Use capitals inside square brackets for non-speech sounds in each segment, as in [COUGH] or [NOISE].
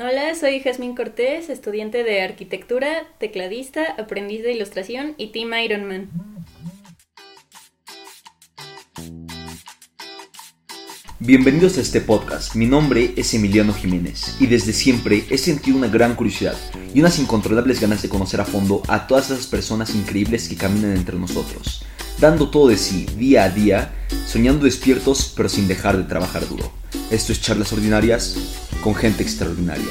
Hola, soy Jazmín Cortés, estudiante de arquitectura, tecladista, aprendiz de ilustración y Team Ironman. Bienvenidos a este podcast. Mi nombre es Emiliano Jiménez y desde siempre he sentido una gran curiosidad y unas incontrolables ganas de conocer a fondo a todas esas personas increíbles que caminan entre nosotros, dando todo de sí día a día, soñando despiertos pero sin dejar de trabajar duro. Esto es Charlas Ordinarias con gente extraordinaria.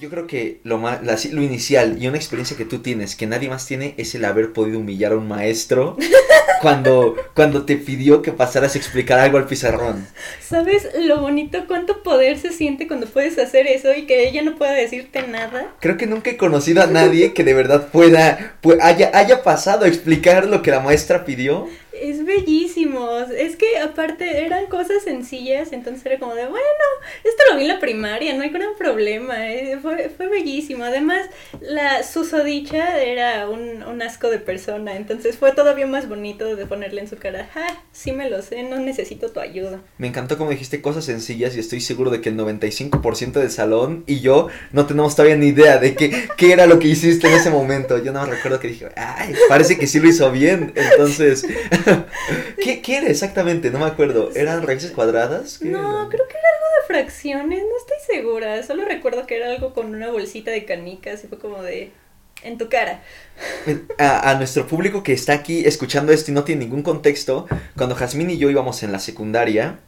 Yo creo que lo, más, lo inicial y una experiencia que tú tienes que nadie más tiene es el haber podido humillar a un maestro [LAUGHS] cuando, cuando te pidió que pasaras a explicar algo al pizarrón. ¿Sabes lo bonito, cuánto poder se siente cuando puedes hacer eso y que ella no pueda decirte nada? Creo que nunca he conocido a nadie que de verdad pueda, haya, haya pasado a explicar lo que la maestra pidió es bellísimo. Es que aparte eran cosas sencillas, entonces era como de, bueno, esto lo vi en la primaria, no hay gran problema. Eh, fue, fue bellísimo. Además, la susodicha era un, un, asco de persona, entonces fue todavía más bonito de ponerle en su cara, sí me lo sé, no necesito tu ayuda. Me encantó como dijiste cosas sencillas y estoy seguro de que el 95% del salón y yo no tenemos todavía ni idea de qué, qué era lo que hiciste en ese momento. Yo no recuerdo que dije, ay, parece que sí lo hizo bien. Entonces... [LAUGHS] ¿Qué, ¿Qué, era exactamente? No me acuerdo. ¿Eran raíces cuadradas? No, creo que era algo de fracciones, no estoy segura. Solo recuerdo que era algo con una bolsita de canicas y fue como de... En tu cara. A, a nuestro público que está aquí escuchando esto y no tiene ningún contexto, cuando Jazmín y yo íbamos en la secundaria,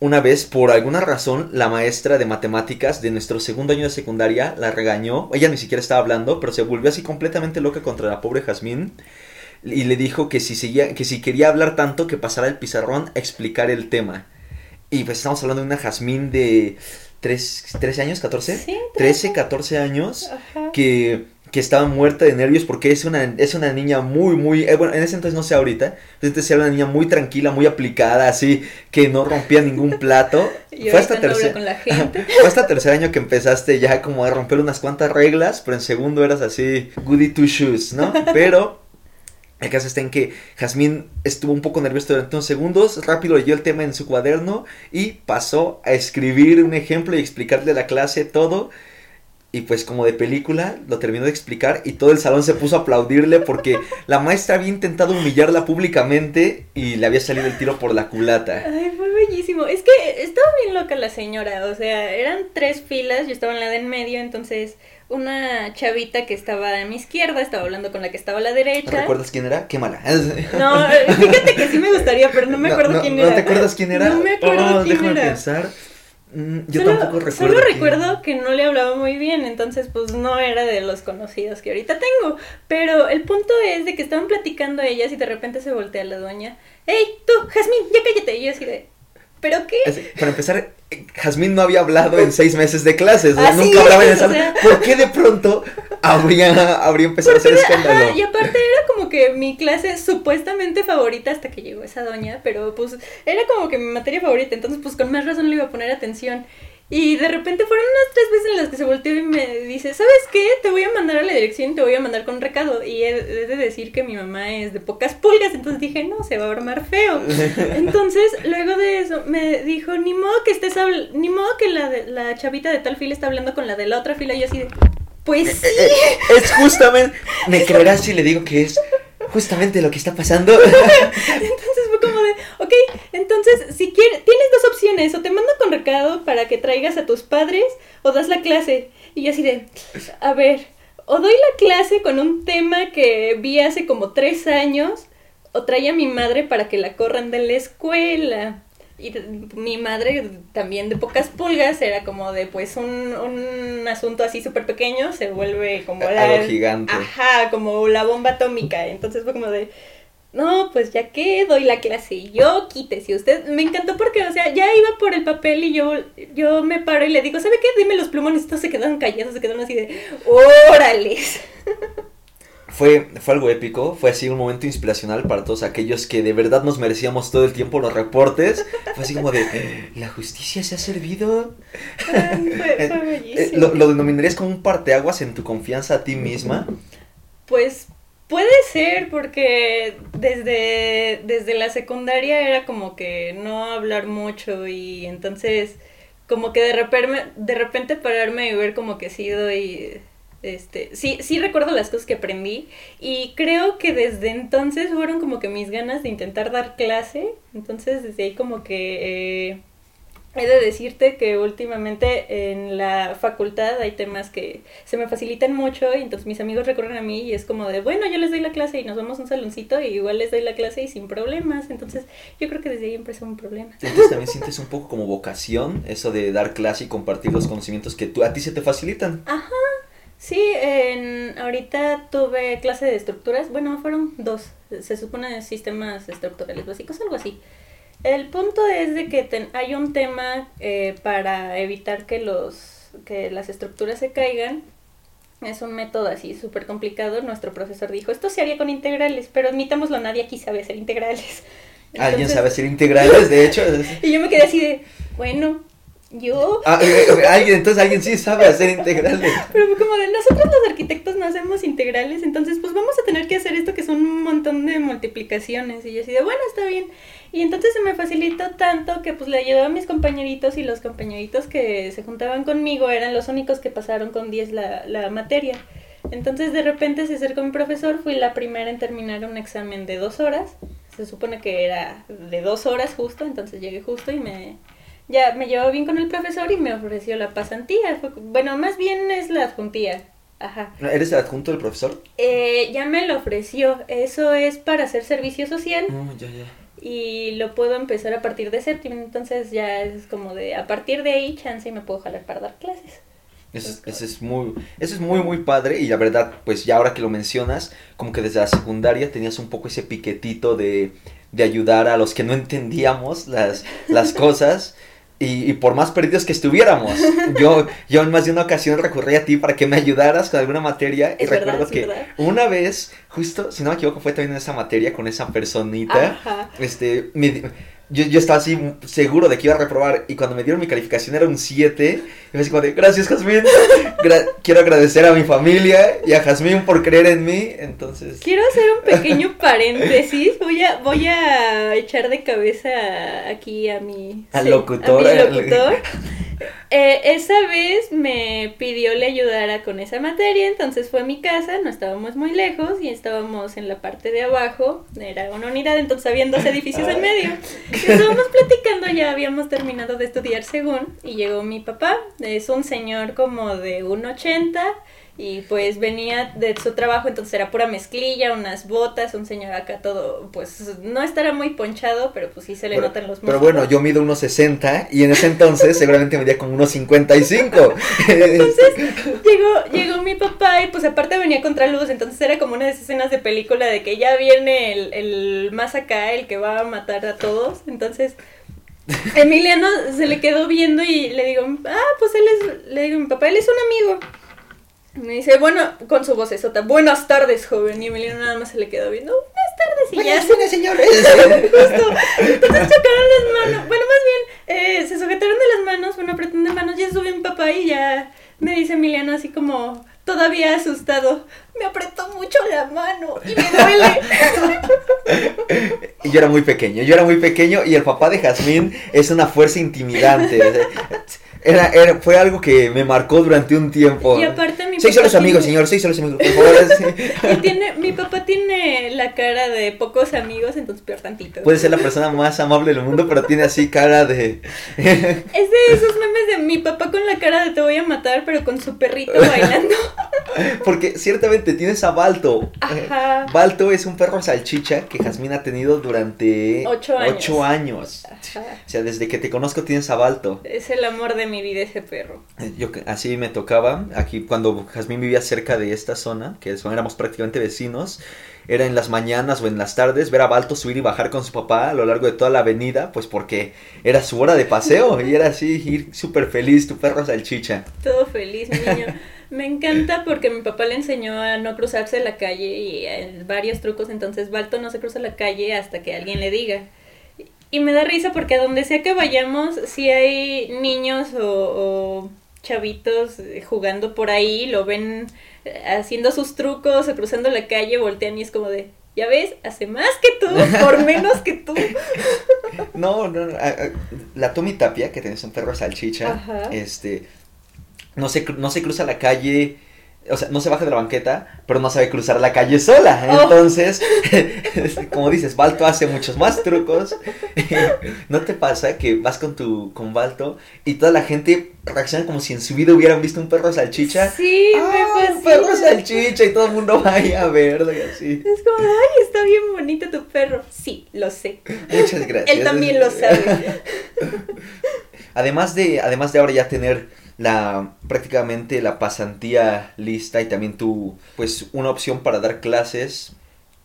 una vez, por alguna razón, la maestra de matemáticas de nuestro segundo año de secundaria la regañó. Ella ni siquiera estaba hablando, pero se volvió así completamente loca contra la pobre Jazmín y le dijo que si, seguía, que si quería hablar tanto que pasara el pizarrón a explicar el tema. Y pues estamos hablando de una Jazmín de 13 años, 14? Sí, 13, 14 años que, que estaba muerta de nervios porque es una, es una niña muy, muy, eh, bueno, en ese entonces no sé ahorita, entonces era una niña muy tranquila, muy aplicada, así, que no rompía ningún plato. [LAUGHS] fue hasta, tercer, [LAUGHS] fue hasta tercer año que empezaste ya como a romper unas cuantas reglas, pero en segundo eras así, goody two shoes, ¿no? [LAUGHS] Pero el caso está en que Jazmín estuvo un poco nervioso durante unos segundos, rápido leyó el tema en su cuaderno y pasó a escribir un ejemplo y explicarle a la clase todo. Y pues como de película lo terminó de explicar y todo el salón se puso a aplaudirle porque [LAUGHS] la maestra había intentado humillarla públicamente y le había salido el tiro por la culata. Ay, fue bellísimo. Es que estaba bien loca la señora, o sea, eran tres filas, yo estaba en la de en medio, entonces una chavita que estaba a mi izquierda, estaba hablando con la que estaba a la derecha. ¿Recuerdas quién era? Qué mala. [LAUGHS] No, fíjate que sí me gustaría, pero no me acuerdo quién era. ¿No te acuerdas quién era? No me acuerdo oh, quién déjame era. pensar. Mm, yo tampoco recuerdo. Solo recuerdo que no le hablaba muy bien, entonces pues no era de los conocidos que ahorita tengo. Pero el punto es de que estaban platicando ellas y de repente se voltea la dueña. ¡Ey, tú, Jazmín, ya cállate! Y yo así de, ¿pero qué? para empezar, Jazmín no había hablado en seis meses de clases, Así nunca hablaba en es, esa. o sea- ¿Por qué de pronto habría, habría empezado a hacer escándalo? Ajá, y aparte era como que mi clase supuestamente favorita hasta que llegó esa doña, pero pues era como que mi materia favorita, entonces pues con más razón le iba a poner atención. Y de repente fueron unas tres veces en las que se volteó y me dice, ¿sabes qué? Te voy a mandar a la dirección y te voy a mandar con un recado. Y he, de decir que mi mamá es de pocas pulgas, entonces dije, no, se va a armar feo. [LAUGHS] Entonces, luego de eso, me dijo, ni modo que estés habl- ni modo que la, de- la chavita de tal fila está hablando con la de la otra fila. Y yo así de, pues sí. Eh, Es [LAUGHS] justamente. ¿Me creerás si le digo que es justamente lo que está pasando? [LAUGHS] Entonces ok, entonces si quieres, tienes dos opciones, o te mando con recado para que traigas a tus padres, o das la clase. Y yo así de, a ver, o doy la clase con un tema que vi hace como tres años, o trae a mi madre para que la corran de la escuela. Y mi madre también de pocas pulgas era como de pues un, un asunto así súper pequeño se vuelve como Algo gigante. Ajá, como la bomba atómica. Entonces fue como de, no, pues ya que doy la clase y yo quítese usted. Me encantó porque, o sea, ya iba por el papel y yo, yo me paro y le digo, ¿sabe qué? Dime los plumones. Todos se quedaron callados, se quedaron así de, órales. [LAUGHS] Fue, fue algo épico, fue así un momento inspiracional para todos aquellos que de verdad nos merecíamos todo el tiempo los reportes. Fue así como de, "Eh, ¿la justicia se ha servido? Ay, fue, [LAUGHS] Eh, fue eh, bellísimo. ¿Lo, lo denominarías como un parteaguas en tu confianza a ti misma? Pues Puede ser, porque desde, desde la secundaria era como que no hablar mucho y entonces como que de repente, de repente pararme y ver como que sí doy este, sí, sí recuerdo las cosas que aprendí y creo que desde entonces fueron como que mis ganas de intentar dar clase, entonces desde ahí como que eh, he de decirte que últimamente en la facultad hay temas que se me facilitan mucho y entonces mis amigos recurren a mí y es como de, bueno, yo les doy la clase y nos vamos a un saloncito y igual les doy la clase y sin problemas, entonces yo creo que desde ahí empezó un problema. Entonces también sientes un poco como vocación eso de dar clase y compartir los conocimientos que tú, a ti se te facilitan. Ajá. Sí, en, ahorita tuve clase de estructuras, bueno, fueron dos, se supone sistemas estructurales básicos, algo así. El punto es de que hay un tema eh, para evitar que, los, que las estructuras se caigan. Es un método así súper complicado. Nuestro profesor dijo, esto se haría con integrales, pero admitámoslo, nadie aquí sabe hacer integrales. ¿Alguien sabe hacer integrales, de hecho? [LAUGHS] y yo me quedé así de, bueno, ¿Yo? Ah, alguien, entonces alguien sí sabe hacer integrales. [LAUGHS] Pero como de nosotros los arquitectos no hacemos integrales, entonces pues vamos a tener que hacer esto que son un montón de multiplicaciones. Y yo así de, bueno, está bien. Y entonces se me facilitó tanto que pues le ayudaba a mis compañeritos y los compañeritos que se juntaban conmigo eran los únicos que pasaron con 10 la, la materia. Entonces de repente se acercó mi profesor, fui la primera en terminar un examen de dos horas. Se supone que era de dos horas justo, entonces llegué justo y me, ya me llevó bien con el profesor y me ofreció la pasantía. bueno, más bien es la adjuntía. Ajá. ¿Eres el adjunto del profesor? Eh, ya me lo ofreció. Eso es para hacer servicio social. Oh, ya, ya. Y lo puedo empezar a partir de séptimo. Entonces ya es como de, a partir de ahí, chance y me puedo jalar para dar clases. Eso, es muy, eso es muy, muy padre. Y la verdad, pues ya ahora que lo mencionas, como que desde la secundaria tenías un poco ese piquetito de, de ayudar a los que no entendíamos las, las [LAUGHS] cosas. Y, por más perdidos que estuviéramos, [LAUGHS] yo, yo en más de una ocasión recurrí a ti para que me ayudaras con alguna materia. y recuerdo que una vez, justo, si no me equivoco, fue también en esa materia con esa personita. Este, yo, yo estaba así seguro de que iba a reprobar y cuando me dieron mi calificación era un 7. Y me decía como de, gracias Jazmín, quiero agradecer a mi familia y a Jazmín por creer en mí, entonces... Quiero hacer un pequeño [LAUGHS] paréntesis, voy a, voy a echar de cabeza aquí a mi... Al locutor. A mi locutor. Eh, esa vez me pidió le ayudara con esa materia, entonces fue a mi casa, no estábamos muy lejos y estábamos en la parte de abajo, era una unidad, entonces había dos edificios en medio. [LAUGHS] Estábamos platicando, ya habíamos terminado de estudiar según, y llegó mi papá, es un señor como de 1,80 y pues venía de su trabajo, entonces era pura mezclilla, unas botas, un señor acá todo, pues no estará muy ponchado, pero pues sí se le notan los músculos. Pero bueno, yo mido unos 60 y en ese entonces seguramente medía como unos 55. entonces [LAUGHS] llegó, llegó mi papá y pues aparte venía contra luz, entonces era como una de esas escenas de película de que ya viene el, el más acá, el que va a matar a todos, entonces... [LAUGHS] Emiliano se le quedó viendo y le digo, ah, pues él es, le digo, mi papá, él es un amigo. Me dice, bueno, con su voz esota, buenas tardes, joven. Y Emiliano nada más se le quedó viendo, buenas tardes. Y buenas ya. señores. [LAUGHS] Justo. Entonces chocaron las manos. Bueno, más bien, eh, se sujetaron de las manos, bueno, apretón de manos. Ya subió mi papá y ya me dice Emiliano así como, todavía asustado. Me apretó mucho la mano y me duele. [LAUGHS] y yo era muy pequeño, yo era muy pequeño y el papá de Jazmín es una fuerza intimidante. [LAUGHS] Era, era, fue algo que me marcó durante un tiempo. Y aparte mi Seis los amigos, señor, seis los amigos, por favor. [LAUGHS] y tiene, mi papá tiene la cara de pocos amigos, entonces peor tantito. Puede ser la persona más amable del mundo, pero tiene así cara de... [LAUGHS] es de esos memes de mi papá con la cara de te voy a matar, pero con su perrito bailando. [LAUGHS] Porque ciertamente tienes a Balto. Ajá. Balto es un perro salchicha que Jazmín ha tenido durante... Ocho años. Ocho años. O sea, desde que te conozco tienes a Balto. Es el amor de mi vida ese perro. Eh, yo, así me tocaba, aquí cuando Jazmín vivía cerca de esta zona, que éramos prácticamente vecinos, era en las mañanas o en las tardes ver a Balto subir y bajar con su papá a lo largo de toda la avenida, pues porque era su hora de paseo y era así, ir súper feliz, tu perro salchicha. Todo feliz, niño. Me encanta porque mi papá le enseñó a no cruzarse la calle y varios trucos, entonces Balto no se cruza la calle hasta que alguien le diga. Y me da risa porque a donde sea que vayamos, si hay niños o, chavitos eh, jugando por ahí, lo ven eh, haciendo sus trucos, cruzando la calle, voltean y es como de, ya ves, hace más que tú, por [LAUGHS] menos que tú. [LAUGHS] No, no, no, a- a- la Tommy Tapia, que tenés un perro salchicha, Ajá. este, no se, no se cruza la calle, o sea, no se baja de la banqueta, pero no sabe cruzar la calle sola. Oh. Entonces, [LAUGHS] como dices, Balto hace muchos más trucos. [LAUGHS] ¿No te pasa que vas con tu, con Balto y toda la gente reacciona como si en su vida hubieran visto un perro salchicha? Sí, ¡Ah, me un perro salchicha! Y todo el mundo vaya a verlo y así. Es como, ay, está bien bonito tu perro. Sí, lo sé. Muchas [LAUGHS] gracias. Él también lo sabe. Además de, además de ahora ya tener la prácticamente la pasantía lista y también tu pues una opción para dar clases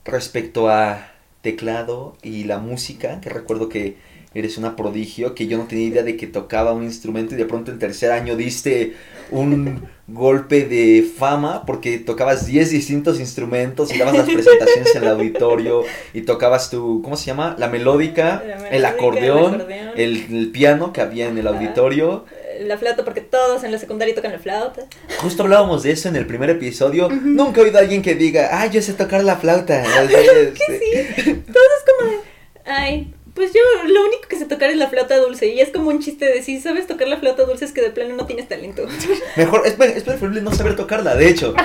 respecto a teclado y la música, que recuerdo que eres una prodigio, que yo no tenía idea de que tocaba un instrumento y de pronto en tercer año diste un golpe de fama porque tocabas 10 distintos instrumentos y dabas las presentaciones en el auditorio y tocabas tu, ¿cómo se llama? La melódica, La melódica, el acordeón, el acordeón. el, el piano que había en el auditorio. La flauta, porque todos en la secundaria tocan la flauta. Justo hablábamos de eso en el primer episodio. Nunca he oído a alguien que diga, ah, yo sé tocar la flauta. [LAUGHS] Que Este, sí. Todos es como de, ay, pues yo lo único que sé tocar es la flauta dulce. Y es como un chiste de si sabes tocar la flauta dulce es que de plano no tienes talento. [LAUGHS] Mejor, es, es preferible no saber tocarla, de hecho.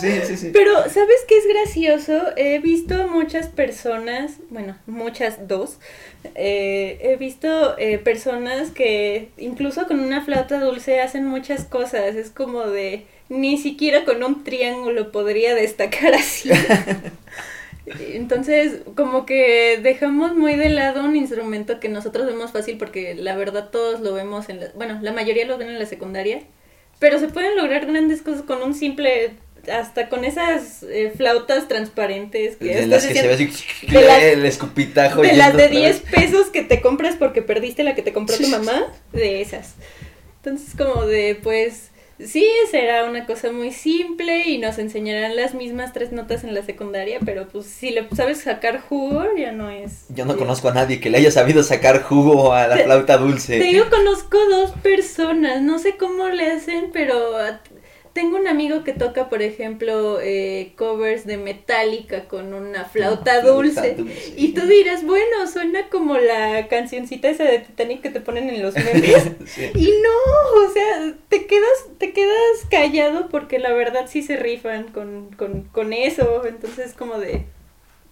Sí, sí, sí. Pero, ¿sabes qué es gracioso? He visto muchas personas, bueno, muchas, dos. eh, he visto eh, personas que incluso con una flauta dulce hacen muchas cosas. Es como de, ni siquiera con un triángulo podría destacar así. [LAUGHS] Entonces, como que dejamos muy de lado un instrumento que nosotros vemos fácil porque la verdad todos lo vemos en la, bueno, la mayoría lo ven en la secundaria, pero se pueden lograr grandes cosas con un simple, hasta con esas eh, flautas transparentes que De las que se ve así, de las- [LAUGHS] el escupitajo. de las de otra 10 vez. pesos que te compras porque perdiste la que te compró tu mamá, de esas. Entonces, como de, pues, sí, será una cosa muy simple y nos enseñarán las mismas tres notas en la secundaria, pero pues si le sabes sacar jugo, ya no es. Yo no conozco a nadie que le haya sabido sacar jugo a la flauta Te dulce. digo, conozco dos personas, no sé cómo le hacen, pero tengo un amigo que toca, por ejemplo, eh, covers de Metallica con una flauta dulce. Y tú dirás, bueno, suena como la cancioncita esa de Titanic que te ponen en los memes. [LAUGHS] Sí. Y no, o sea, te quedas, te quedas callado porque la verdad sí se rifan con, con, con eso. Entonces como de,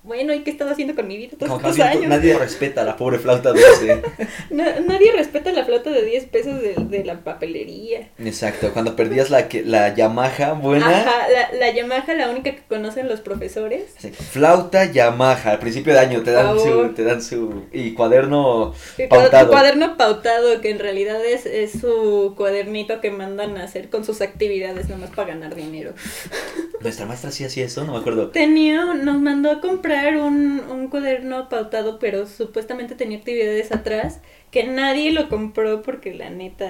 bueno, ¿y qué he estado haciendo con mi vida todos estos años? nadie respeta la pobre flauta dulce. [LAUGHS] Na- nadie respeta la flauta de 10 pesos de, de la papelería. Exacto, cuando perdías la, que, la Yamaha buena. Ajá, la, la Yamaha, la única que conocen los profesores. Sí, Flauta Yamaha, al principio de año te dan su, te dan su y cuaderno pautado. Cuaderno pautado, que en realidad es, es su cuadernito que mandan a hacer con sus actividades, nomás para ganar dinero. Nuestra maestra sí hacía eso, no me acuerdo. Tenía, nos mandó a comprar un, un cuaderno pautado, pero supuestamente tenía actividades atrás, que nadie lo compró porque la neta,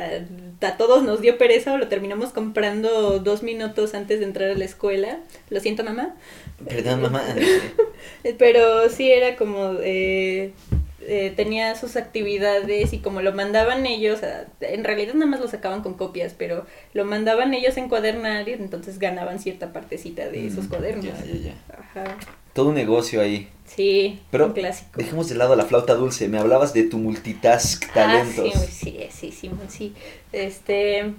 a todos nos dio pereza o lo terminamos comprando dos minutos antes de entrar a la escuela. Lo siento, mamá. Perdón, mamá. [LAUGHS] Pero sí era como, eh, eh, tenía sus actividades y como lo mandaban ellos, a- en realidad nada más lo sacaban con copias, pero lo mandaban ellos en cuadernar y entonces ganaban cierta partecita de esos Mm, cuadernos. Ya, ya, ya. Ajá. Todo un negocio ahí. Sí, Pero un clásico. Dejemos de lado la flauta dulce. Me hablabas de tu multitask talentos. Ah, sí, sí, sí, sí. Este,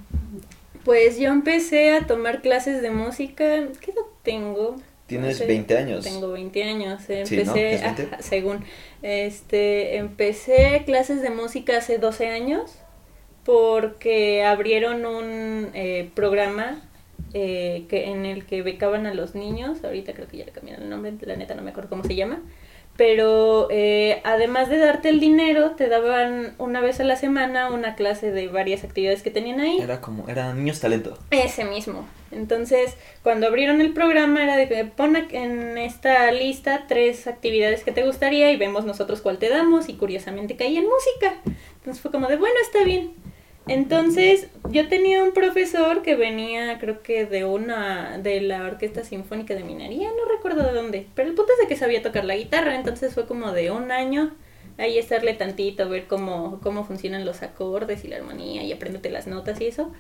pues yo empecé a tomar clases de música. ¿Qué edad tengo? Tienes No sé, 20 años. Tengo 20 años. eh, Sí, ¿no? Empecé, ¿Tienes 20? ajá, según, este, empecé clases de música hace 12 años porque abrieron un eh, programa eh, que en el que becaban a los niños. Ahorita creo que ya le cambiaron el nombre, la neta no me acuerdo cómo se llama. Pero eh, además de darte el dinero, te daban una vez a la semana una clase de varias actividades que tenían ahí. Era como, eran niños talento. Ese mismo. Entonces, cuando abrieron el programa era de que pon en esta lista tres actividades que te gustaría y vemos nosotros cuál te damos y curiosamente caí en música. Entonces fue como de, bueno, está bien. Entonces, yo tenía un profesor que venía, creo que de una, de la Orquesta Sinfónica de Minería, no recuerdo de dónde, pero el punto es de que sabía tocar la guitarra, entonces fue como de un año ahí estarle tantito, ver cómo, cómo funcionan los acordes y la armonía y apréndete las notas y eso.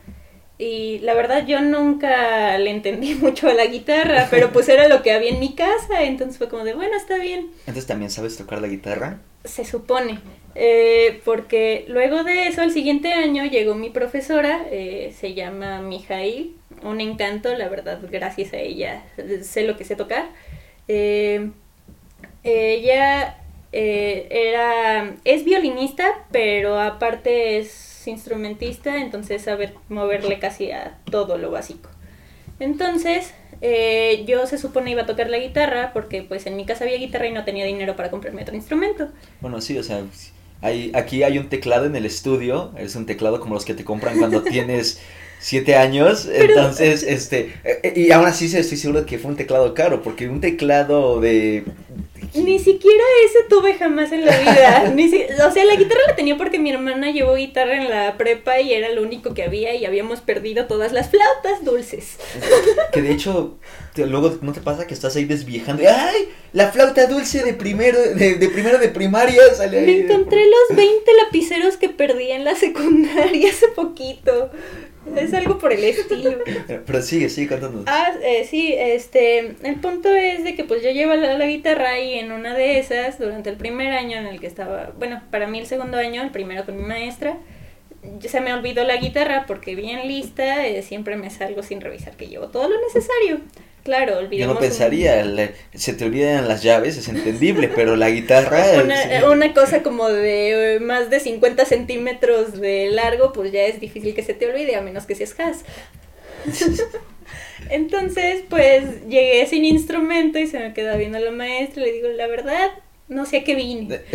Y la verdad yo nunca le entendí [LAUGHS] mucho a la guitarra, pero pues era lo que había en mi casa, entonces fue como de, bueno, está bien. Entonces también sabes tocar la guitarra. Se supone, eh, porque luego de eso, el siguiente año llegó mi profesora, eh, se llama Mijail, un encanto, la verdad, gracias a ella sé lo que sé tocar. Eh, ella era, es violinista, pero aparte es instrumentista, entonces sabe moverle casi a todo lo básico. Entonces, eh, yo se supone iba a tocar la guitarra porque pues en mi casa había guitarra y no tenía dinero para comprarme otro instrumento. Bueno, sí, o sea, hay, aquí hay un teclado en el estudio, es un teclado como los que te compran cuando [LAUGHS] tienes siete años, entonces, este, eh, y aún así estoy seguro de que fue un teclado caro, porque un teclado de ni siquiera ese tuve jamás en la vida. [LAUGHS] Ni o sea, la guitarra la tenía porque mi hermana llevó guitarra en la prepa y era lo único que había y habíamos perdido todas las flautas dulces. Que de hecho, luego no te pasa que estás ahí desviejando. ¡Ay! La flauta dulce de primero de, de primero de primaria sale Me encontré los 20 lapiceros que perdí en la secundaria hace poquito. Es algo por el estilo. [LAUGHS] Pero sigue, sigue cantando. Ah, eh, sí, este, el punto es de que pues yo llevo la, la, guitarra y en una de esas, durante el primer año en el que estaba, bueno, para mí el segundo año, el primero con mi maestra, se me olvidó la guitarra porque bien lista, eh, siempre me salgo sin revisar que llevo todo lo necesario. Claro, olvidemos. Yo no pensaría, se te olvidan las llaves, es entendible, pero la guitarra. [LAUGHS] Una, una, cosa como de eh, más de 50 centímetros de largo, pues ya es difícil que se te olvide, a menos que seas Has. [LAUGHS] Entonces, pues llegué sin instrumento y se me quedó viendo la maestra y le digo, la verdad, no sé a qué vine. [LAUGHS]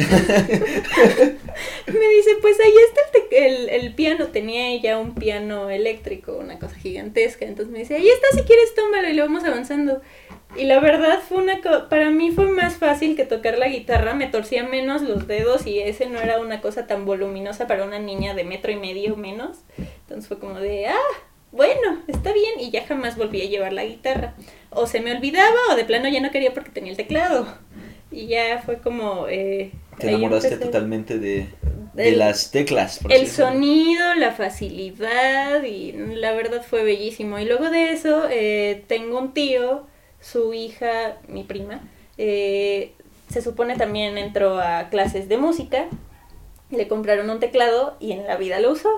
me dice, pues ahí está el, el, piano, tenía ya un piano eléctrico, una cosa gigantesca, entonces me dice, ahí está, si quieres tómalo y lo vamos avanzando. Y la verdad fue una para mí fue más fácil que tocar la guitarra, me torcía menos los dedos y ese no era una cosa tan voluminosa para una niña de metro y medio menos. Entonces fue como de, ah, bueno, está bien y ya jamás volví a llevar la guitarra. O se me olvidaba o de plano ya no quería porque tenía el teclado. Y ya fue como... Eh, Te enamoraste totalmente de, de las teclas. el sonido, la facilidad y la verdad fue bellísimo. Y luego de eso eh, tengo un tío, su hija, mi prima, eh, se supone también entró a clases de música, le compraron un teclado y en la vida lo usó.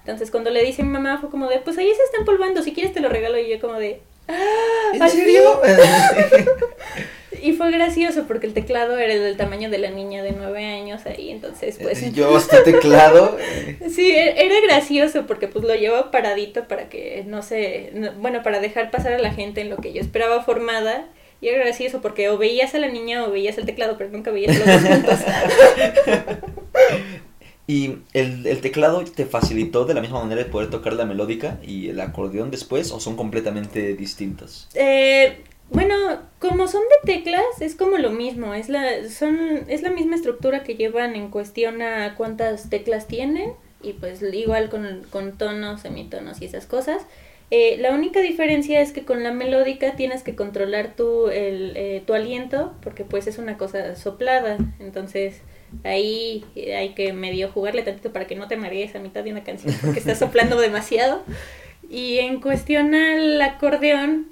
Entonces cuando le dice a mi mamá fue como de, pues ahí se está empolvando, si quieres te lo regalo y yo como de, ¡Ah! ¿En serio? [LAUGHS] Y fue gracioso porque el teclado era del tamaño de la niña de nueve años ahí, entonces pues... Yo este [LAUGHS] teclado... sí, e-, era gracioso porque pues lo llevaba paradito para que no se... bueno, para dejar pasar a la gente en lo que yo esperaba formada. Y era gracioso porque o veías a la niña o veías el teclado, pero nunca veías los dos juntos. [LAUGHS] ¿Y el, el, teclado te facilitó de la misma manera de poder tocar la melódica y el acordeón después o son completamente distintos? Eh, bueno, como son de teclas, es como lo mismo, es la, son, es la misma estructura que llevan en cuestión a cuántas teclas tienen, y pues igual con, con tonos, semitonos y esas cosas. Eh, la única diferencia es que con la melódica tienes que controlar tu, el, eh, tu aliento, porque pues es una cosa soplada, entonces ahí hay que medio jugarle tantito para que no te marees a mitad de una canción, porque estás [LAUGHS] soplando demasiado. Y en cuestión al acordeón,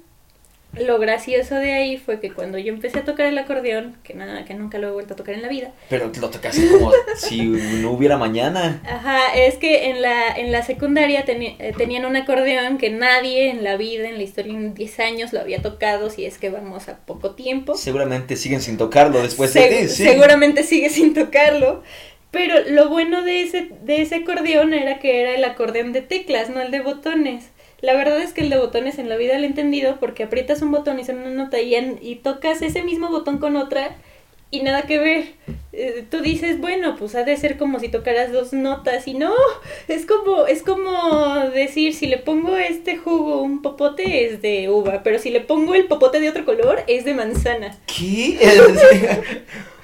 lo gracioso de ahí fue que cuando yo empecé a tocar el acordeón, que nada, que nunca lo he vuelto a tocar en la vida. Pero lo tocaste como [LAUGHS] si no hubiera mañana. Ajá, es que en la, en la secundaria eh, tenían un acordeón que nadie en la vida, en la historia, en 10 años lo había tocado, si es que vamos a poco tiempo. Seguramente siguen sin tocarlo después de ti, sí. Seguramente sigue sin tocarlo. Pero lo bueno de ese, de ese acordeón era que era el acordeón de teclas, no el de botones. La verdad es que el de botones en la vida lo he entendido porque aprietas un botón y suena una nota y, tocas ese mismo botón con otra y nada que ver. Eh, tú dices, bueno, pues ha de ser como si tocaras dos notas y no, es como es como decir si le pongo este jugo un popote es de uva, pero si le pongo el popote de otro color es de manzana. ¿Qué? [LAUGHS]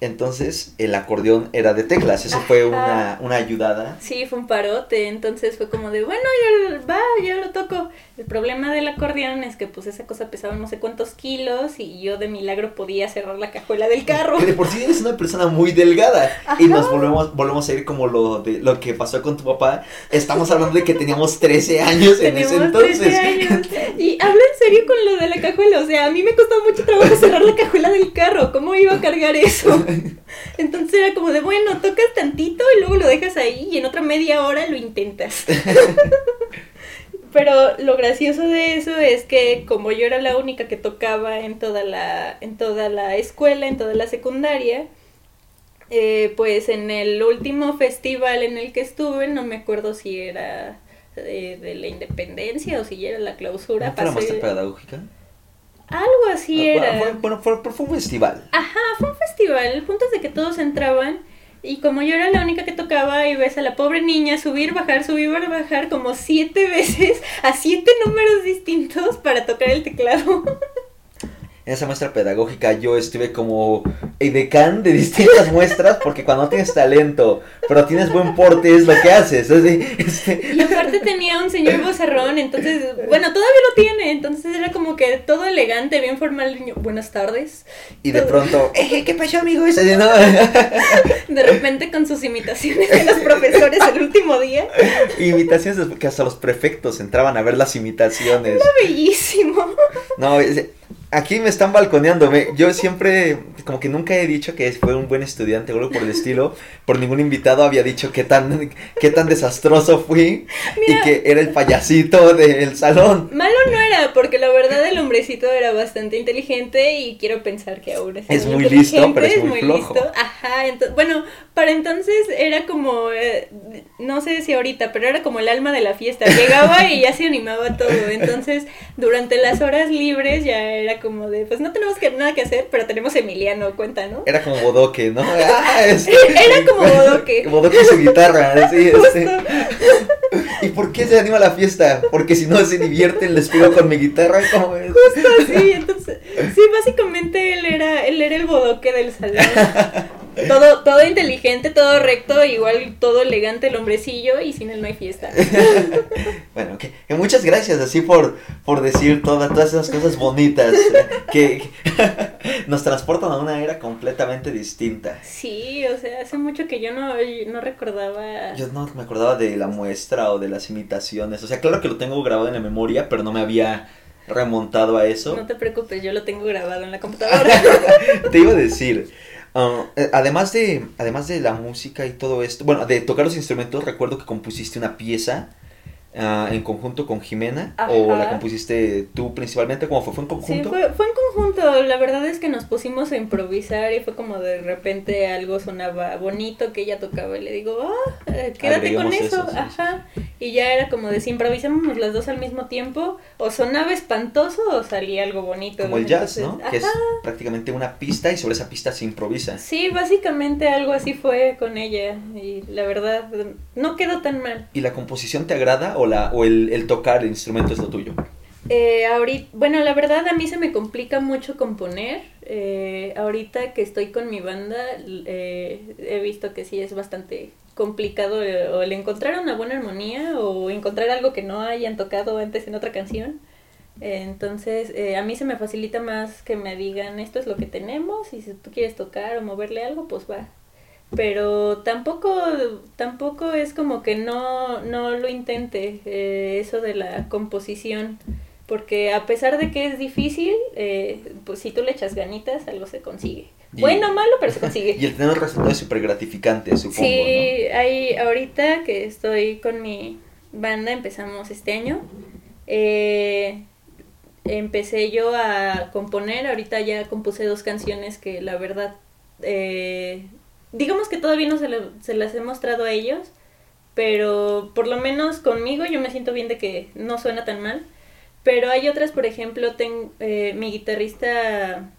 entonces el acordeón era de teclas, eso fue una, una ayudada. Sí, fue un parote, entonces fue como de, bueno, ya va, ya lo toco. El problema del acordeón es que pues esa cosa pesaba no sé cuántos kilos y yo de milagro podía cerrar la cajuela del carro. Que de por sí eres una persona muy delgada y nos volvemos, volvemos a ir como lo de lo que pasó con tu papá. Estamos hablando de que teníamos 13 años en ese entonces. 13 años. Y hablo en serio con lo de la cajuela, o sea, a mí me costó mucho trabajo cerrar la cajuela del carro, ¿cómo iba a cargar eso? [LAUGHS] Entonces era como de, bueno, tocas tantito y luego lo dejas ahí y en otra media hora lo intentas. [LAUGHS] Pero lo gracioso de eso es que como yo era la única que tocaba en toda la, en toda la escuela, en toda la secundaria, eh, pues en el último festival en el que estuve, no me acuerdo si era de, la independencia o si era la clausura. ¿No maestra pedagógica? Algo así ah, era. Bueno, fue, fue, un festival. Ajá, fue un festival. El punto es de que todos entraban y como yo era la única que tocaba y ves a la pobre niña subir, bajar, subir, bajar como siete [LAUGHS] veces a siete números distintos para tocar el teclado. [LAUGHS] en esa muestra pedagógica yo estuve como edecán de distintas [LAUGHS] muestras porque cuando tienes talento, pero tienes buen porte es lo que haces. Este. Y aparte tenía un señor bozarrón, entonces, bueno, todavía lo tiene, entonces era como que todo elegante, bien formal, buenas tardes. Y de pronto, eh, ¿qué pasó amigo? [LAUGHS] De repente con sus imitaciones de los profesores el último día. Imitaciones que hasta los prefectos entraban a ver las imitaciones. Era bellísimo. No, Aquí me están balconeando. yo siempre, como que nunca he dicho que fue un buen estudiante o algo por el estilo. Por ningún invitado había dicho qué tan, qué tan desastroso fui y que era el payasito del salón. Malo no era, porque la verdad el hombrecito era bastante inteligente y quiero pensar que ahora es, muy listo, pero es, muy, flojo. listo. Ajá, bueno, para entonces era como, eh, no sé si ahorita, pero era como el alma de la fiesta. Llegaba y ya se animaba todo. [LAUGHS] Entonces, durante las horas libres ya era como de, pues no tenemos que, nada que hacer, pero tenemos Emiliano, cuenta, ¿no? Era como Bodoque, ¿no? [LAUGHS] Ah, este. Era como Bodoque. [LAUGHS] Bodoque su guitarra, sí, [LAUGHS] este. ¿Y por qué se anima la fiesta? Porque si no se divierten, les pido con mi guitarra, ¿cómo es? Justo así, entonces, sí, básicamente él era, él era el Bodoque del salón. Todo, todo inteligente, todo recto, igual todo elegante el hombrecillo y sin él no hay fiesta. [LAUGHS] bueno, que, muchas gracias así por, por decir todas esas cosas bonitas que, [LAUGHS] nos transportan a una era completamente distinta. Sí, o sea, hace mucho que yo no, no recordaba. Yo no me acordaba de la muestra o de las imitaciones. O sea, claro que lo tengo grabado en la memoria, pero no me había remontado a eso. No te preocupes, yo lo tengo grabado en la [LAUGHS] computadora. te iba a decir, Ah, eh, además de además de la música y todo esto, bueno, de tocar los instrumentos, recuerdo que compusiste una pieza Ah, en conjunto con Jimena o la compusiste tú principalmente? ¿Cómo fue? ¿Fue en conjunto? Sí, fue, fue, en conjunto. La verdad es que nos pusimos a improvisar y fue como de repente algo sonaba bonito que ella tocaba y le digo, eh, quédate con eso. Ajá. Y ya era como de si improvisamos las dos al mismo tiempo, o sonaba espantoso o salía algo bonito. Como el jazz, ¿no? Que es prácticamente una pista y sobre esa pista se improvisa. Sí, básicamente algo así fue con ella y la verdad no quedó tan mal. ¿Y la composición te agrada o, o el, tocar el instrumento es lo tuyo? Eh, ahorita, bueno, la verdad a mí se me complica mucho componer. Eh, ahorita que estoy con mi banda, eh, he visto que sí es bastante complicado el, encontrar una buena armonía o encontrar algo que no hayan tocado antes en otra canción. entonces, a mí se me facilita más que me digan esto es lo que tenemos y si tú quieres tocar o moverle algo, pues va, pero tampoco tampoco es como que no no lo intente eh, eso de la composición porque a pesar de que es difícil eh, pues si tú le echas ganitas algo se consigue. Bueno malo pero se consigue. [LAUGHS] y el tener un resultado es súper gratificante supongo sí hay ahorita que estoy con mi banda empezamos este año eh, empecé yo a componer ahorita ya compuse dos canciones que la verdad eh, digamos que todavía no se, se, las he mostrado a ellos, pero por lo menos conmigo yo me siento bien de que no suena tan mal. Pero hay otras, por ejemplo, ten, eh, mi guitarrista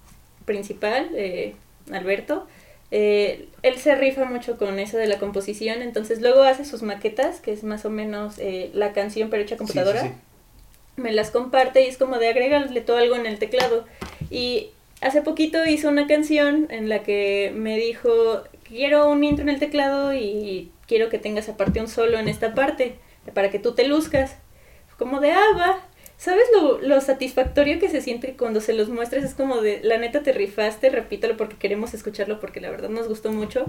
principal, eh, Alberto, eh, él se rifa mucho con eso de la composición, entonces luego hace sus maquetas, que es más o menos la canción pero hecha a computadora. Me las comparte y es como de agregarle todo algo en el teclado. Y hace poquito hizo una canción en la que me dijo, quiero un intro en el teclado y quiero que tengas aparte un solo en esta parte, para que tú te luzcas. Como de, ah, va. ¿Sabes lo, lo satisfactorio que se siente cuando se los muestras? Es como de, la neta te rifaste, repítalo porque queremos escucharlo, porque la verdad nos gustó mucho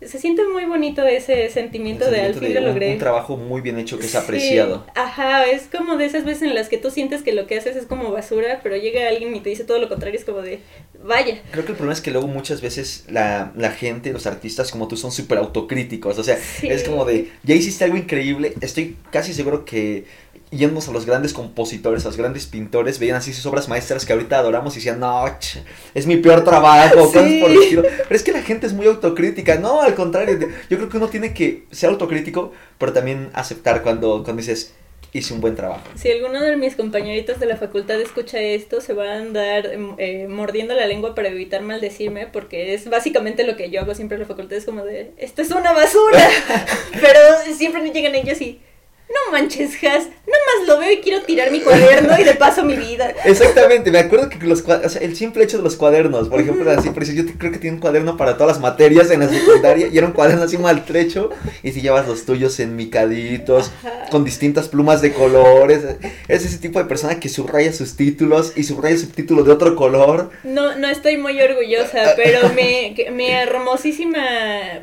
se siente muy bonito ese sentimiento, de al fin lo logré. Un, trabajo muy bien hecho que es apreciado. Ajá, es como de esas veces en las que tú sientes que lo que haces es como basura, pero llega alguien y te dice todo lo contrario, es como de, vaya. Creo que el problema es que luego muchas veces la, la gente, los artistas como tú son súper autocríticos, o sea, es como de, ya hiciste algo increíble, estoy casi seguro que yéndonos a los grandes compositores, a los grandes pintores, veían así sus obras maestras que ahorita adoramos y decían, no, es mi peor trabajo, [LAUGHS] por Pero es que la gente es muy autocrítica, no, al contrario, yo creo que uno tiene que ser autocrítico, pero también aceptar cuando, cuando dices, hice un buen trabajo. Si alguno de mis compañeritos de la facultad escucha esto, se va a andar em, eh, mordiendo la lengua para evitar maldecirme, porque es básicamente lo que yo hago siempre en la facultad, es como de, esto es una basura, [LAUGHS] [LAUGHS] pero siempre me llegan ellos y no manches, Has, más lo veo y quiero tirar mi cuaderno y de paso mi vida. [LAUGHS] Exactamente, me acuerdo que los o sea, el simple hecho de los cuadernos, por ejemplo, así, por yo creo que tiene un cuaderno para todas las materias en la secundaria y era un cuaderno así maltrecho y si llevas los tuyos enmicaditos, con distintas plumas de colores, es ese tipo de persona que subraya sus títulos y subraya su título de otro color. No, no estoy muy orgullosa, pero [LAUGHS] mi, mi hermosísima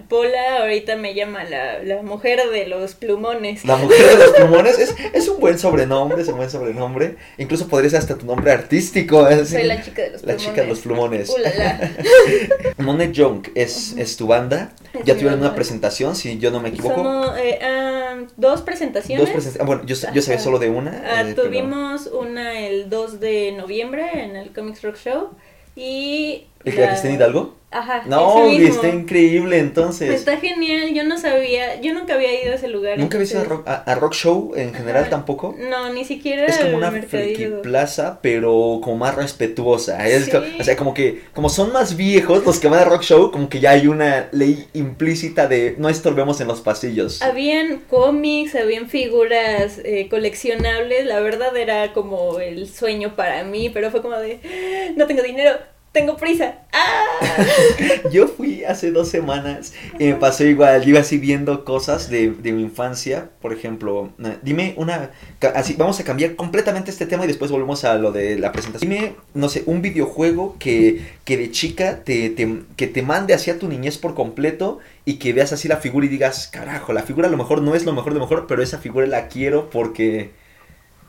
Pola ahorita me llama la, la mujer de los plumones. La mujer de los plumones es, es un buen sobrenombre, es un buen sobrenombre. Incluso podría ser hasta tu nombre artístico. Soy la chica de los la plumones. chica de los plumones. [LAUGHS] Monet Junk es, es tu banda. ya tuvieron una presentación, si yo no me equivoco. Somos, eh, uh, dos presentaciones. Dos presentaciones. Ah, bueno, yo, yo sabía solo de una. Ah, eh, tuvimos una el 2 de noviembre en el Comics Rock Show. Y. ¿El la... que Hidalgo? Ajá. No, está increíble entonces. Está genial, yo no sabía, yo nunca había ido a ese lugar. ¿Nunca había ido a rock, a, rock, Show en general tampoco? No, ni siquiera. Es como una friki plaza, pero como más respetuosa. Es o sea, como que, como son más viejos los que van a Rock Show, como que ya hay una ley implícita de no estorbemos en los pasillos. Habían cómics, habían figuras eh, coleccionables, la verdad era como el sueño para mí, pero fue como de, no tengo dinero, tengo prisa. ¡Ah! [LAUGHS] yo fui hace dos semanas y me pasó igual. iba así viendo cosas de, mi infancia. Por ejemplo, dime una. Así, vamos a cambiar completamente este tema y después volvemos a lo de la presentación. Dime, no sé, un videojuego que, que de chica te, te, que te mande hacia tu niñez por completo y que veas así la figura y digas, carajo, la figura a lo mejor no es lo mejor de lo mejor, pero esa figura la quiero porque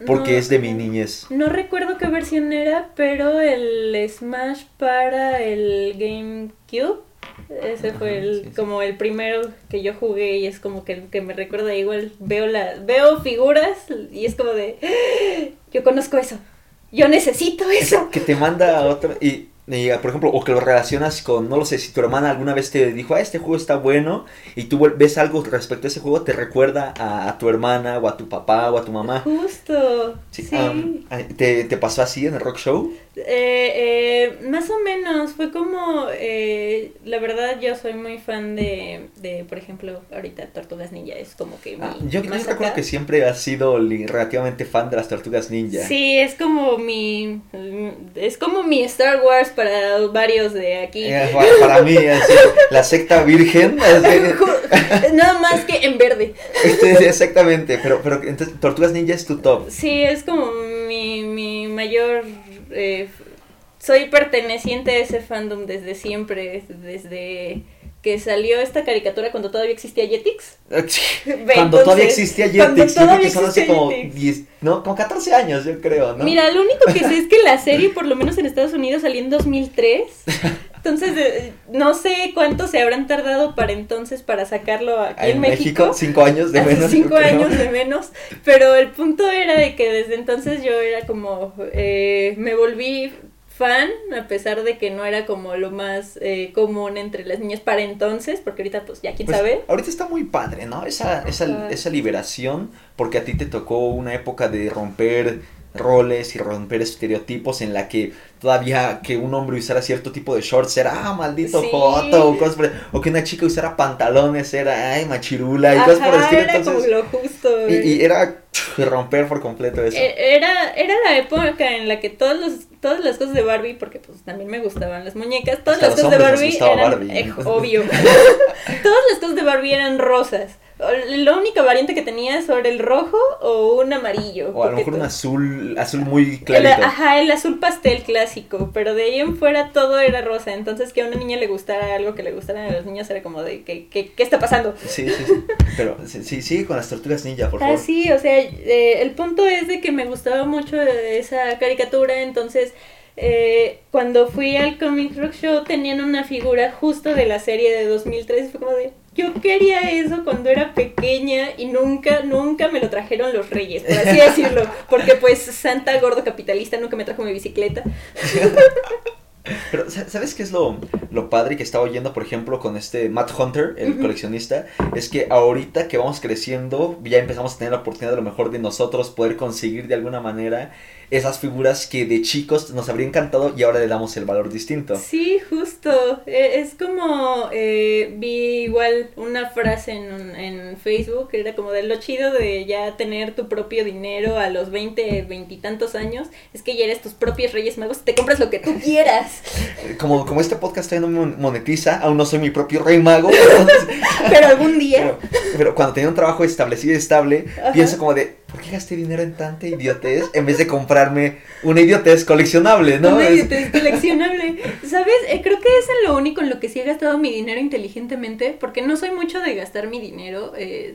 porque es de mi niñez. No recuerdo qué versión era, pero el Smash para el GameCube. Ese fue el, como el primero que yo jugué y es como que, que me recuerda igual. Veo, la, veo figuras y es como de, ¡Ah! yo conozco eso. Yo necesito eso. Que te manda a otro. Y por ejemplo, o que lo relacionas con, no lo sé, si tu hermana alguna vez te dijo, ah, este juego está bueno, y tú ves algo respecto a ese juego, te recuerda a, tu hermana, o a tu papá, o a tu mamá. Justo. Sí. ¿te, ¿te, pasó así en el rock show? Eh, eh, más o menos, fue como, eh, la verdad yo soy muy fan de, de, por ejemplo, ahorita Tortugas Ninja, es como que... Ah, yo, yo recuerdo que siempre has sido relativamente fan de las Tortugas Ninja. Sí, es como mi, es como mi Star Wars para varios de aquí. Eh, para mí, [LAUGHS] la secta virgen. [LAUGHS] Nada más que en verde. [LAUGHS] exactamente, pero, pero entonces Tortugas Ninja es tu top. Sí, es como mi, mi mayor eh, soy perteneciente a ese fandom desde siempre, desde que salió esta caricatura cuando todavía existía Jetix. [LAUGHS] cuando todavía existía Jetix, yo creo que son hace como no, como 14 años, yo creo, ¿no? Mira, lo único que sé es que la [LAUGHS] serie, por lo menos en Estados Unidos, salió en 2003. Entonces, eh, no sé cuánto se habrán tardado para entonces para sacarlo aquí en, México. Cinco años de menos. Cinco años de menos. Pero el punto era de que desde entonces yo era como, eh, me volví fan, a pesar de que no era como lo más eh, común entre las niñas para entonces, porque ahorita pues ya quién pues, sabe. Ahorita está muy padre, ¿no? Esa, esa, esa liberación, porque a ti te tocó una época de romper roles y romper estereotipos en la que todavía que un hombre usara cierto tipo de shorts era ah maldito foto o cosas o que una chica usara pantalones era ay machirula y cosas por el estilo era como lo justo y, y, era romper por completo eso e, era era la época en la que todos los todas las cosas de Barbie, porque pues también me gustaban las muñecas, todas las cosas de Barbie eran, Barbie. eh, obvio, [LAUGHS] todas las cosas de Barbie eran rosas. La única variante que tenía es sobre el rojo o un amarillo. O a lo mejor un azul, azul muy El- clarito. ajá, el azul pastel clásico, pero de ahí en fuera todo era rosa, entonces que a una niña le gustara algo que le gustara a los niños era como de, ¿qué, qué, qué está pasando? Sí, sí, sí. [LAUGHS] Pero sí, sí, con las tortugas ninja, por Ah, favor. sí, o sea, eh, el punto es de que me gustaba mucho esa caricatura, entonces eh, cuando fui al Comic Rock Show tenían una figura justo de la serie de 2003, fue como de, yo quería eso cuando era pequeña y nunca, nunca me lo trajeron los reyes, por así decirlo, porque pues Santa gordo capitalista nunca me trajo mi bicicleta. [LAUGHS] Pero, sa- ¿sabes qué es lo, lo padre que estaba oyendo, por ejemplo, con este Matt Hunter, el coleccionista? Es que ahorita que vamos creciendo, ya empezamos a tener la oportunidad de lo mejor de nosotros poder conseguir de alguna manera esas figuras que de chicos nos habría encantado y ahora le damos el valor distinto. Sí, justo. E- Es como eh, vi igual una frase en, en Facebook que era como de lo chido de ya tener tu propio dinero a los 20, 20 y tantos años. Es que ya eres tus propios Reyes Magos y te compras lo que tú quieras. [LAUGHS] Como, como este podcast todavía no me monetiza, aún no soy mi propio rey mago, [LAUGHS] Pero algún día. [LAUGHS] pero, pero cuando tenía un trabajo establecido y estable, Ajá. pienso como de, ¿por qué gasté dinero en tanta idiotez en vez de comprarme una idiotez coleccionable, no? Una idiotez coleccionable. ¿Sabes? Eh, creo que es en lo único en lo que sí he gastado mi dinero inteligentemente, porque no soy mucho de gastar mi dinero. eh,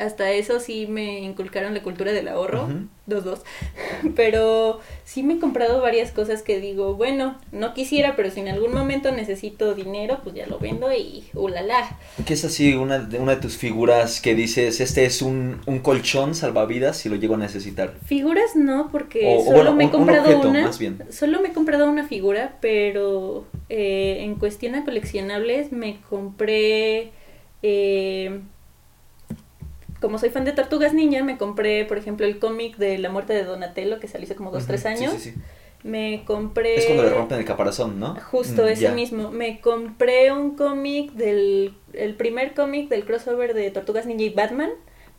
hasta eso sí me inculcaron la cultura del ahorro. Dos, dos. [LAUGHS] Pero sí me he comprado varias cosas que digo, bueno, no quisiera, pero si en algún momento necesito dinero, pues ya lo vendo y ulala. ¿Qué es así una, de- una de tus figuras que dices, este es un, un colchón salvavidas si lo llego a necesitar? Figuras no, porque O- o solo bueno, me he un comprado objeto, una. más bien. Solo me he comprado una figura, pero eh, en cuestión a coleccionables me compré. eh, como soy fan de Tortugas Ninja, me compré, por ejemplo, el cómic de la muerte de Donatello, que salió hace como dos, Ujú, tres sí, años. sí, sí. Me compré. Es cuando le rompen el caparazón, ¿no? Justo Mm, ese mismo. Me compré un cómic del. El primer cómic del crossover de Tortugas Ninja y Batman,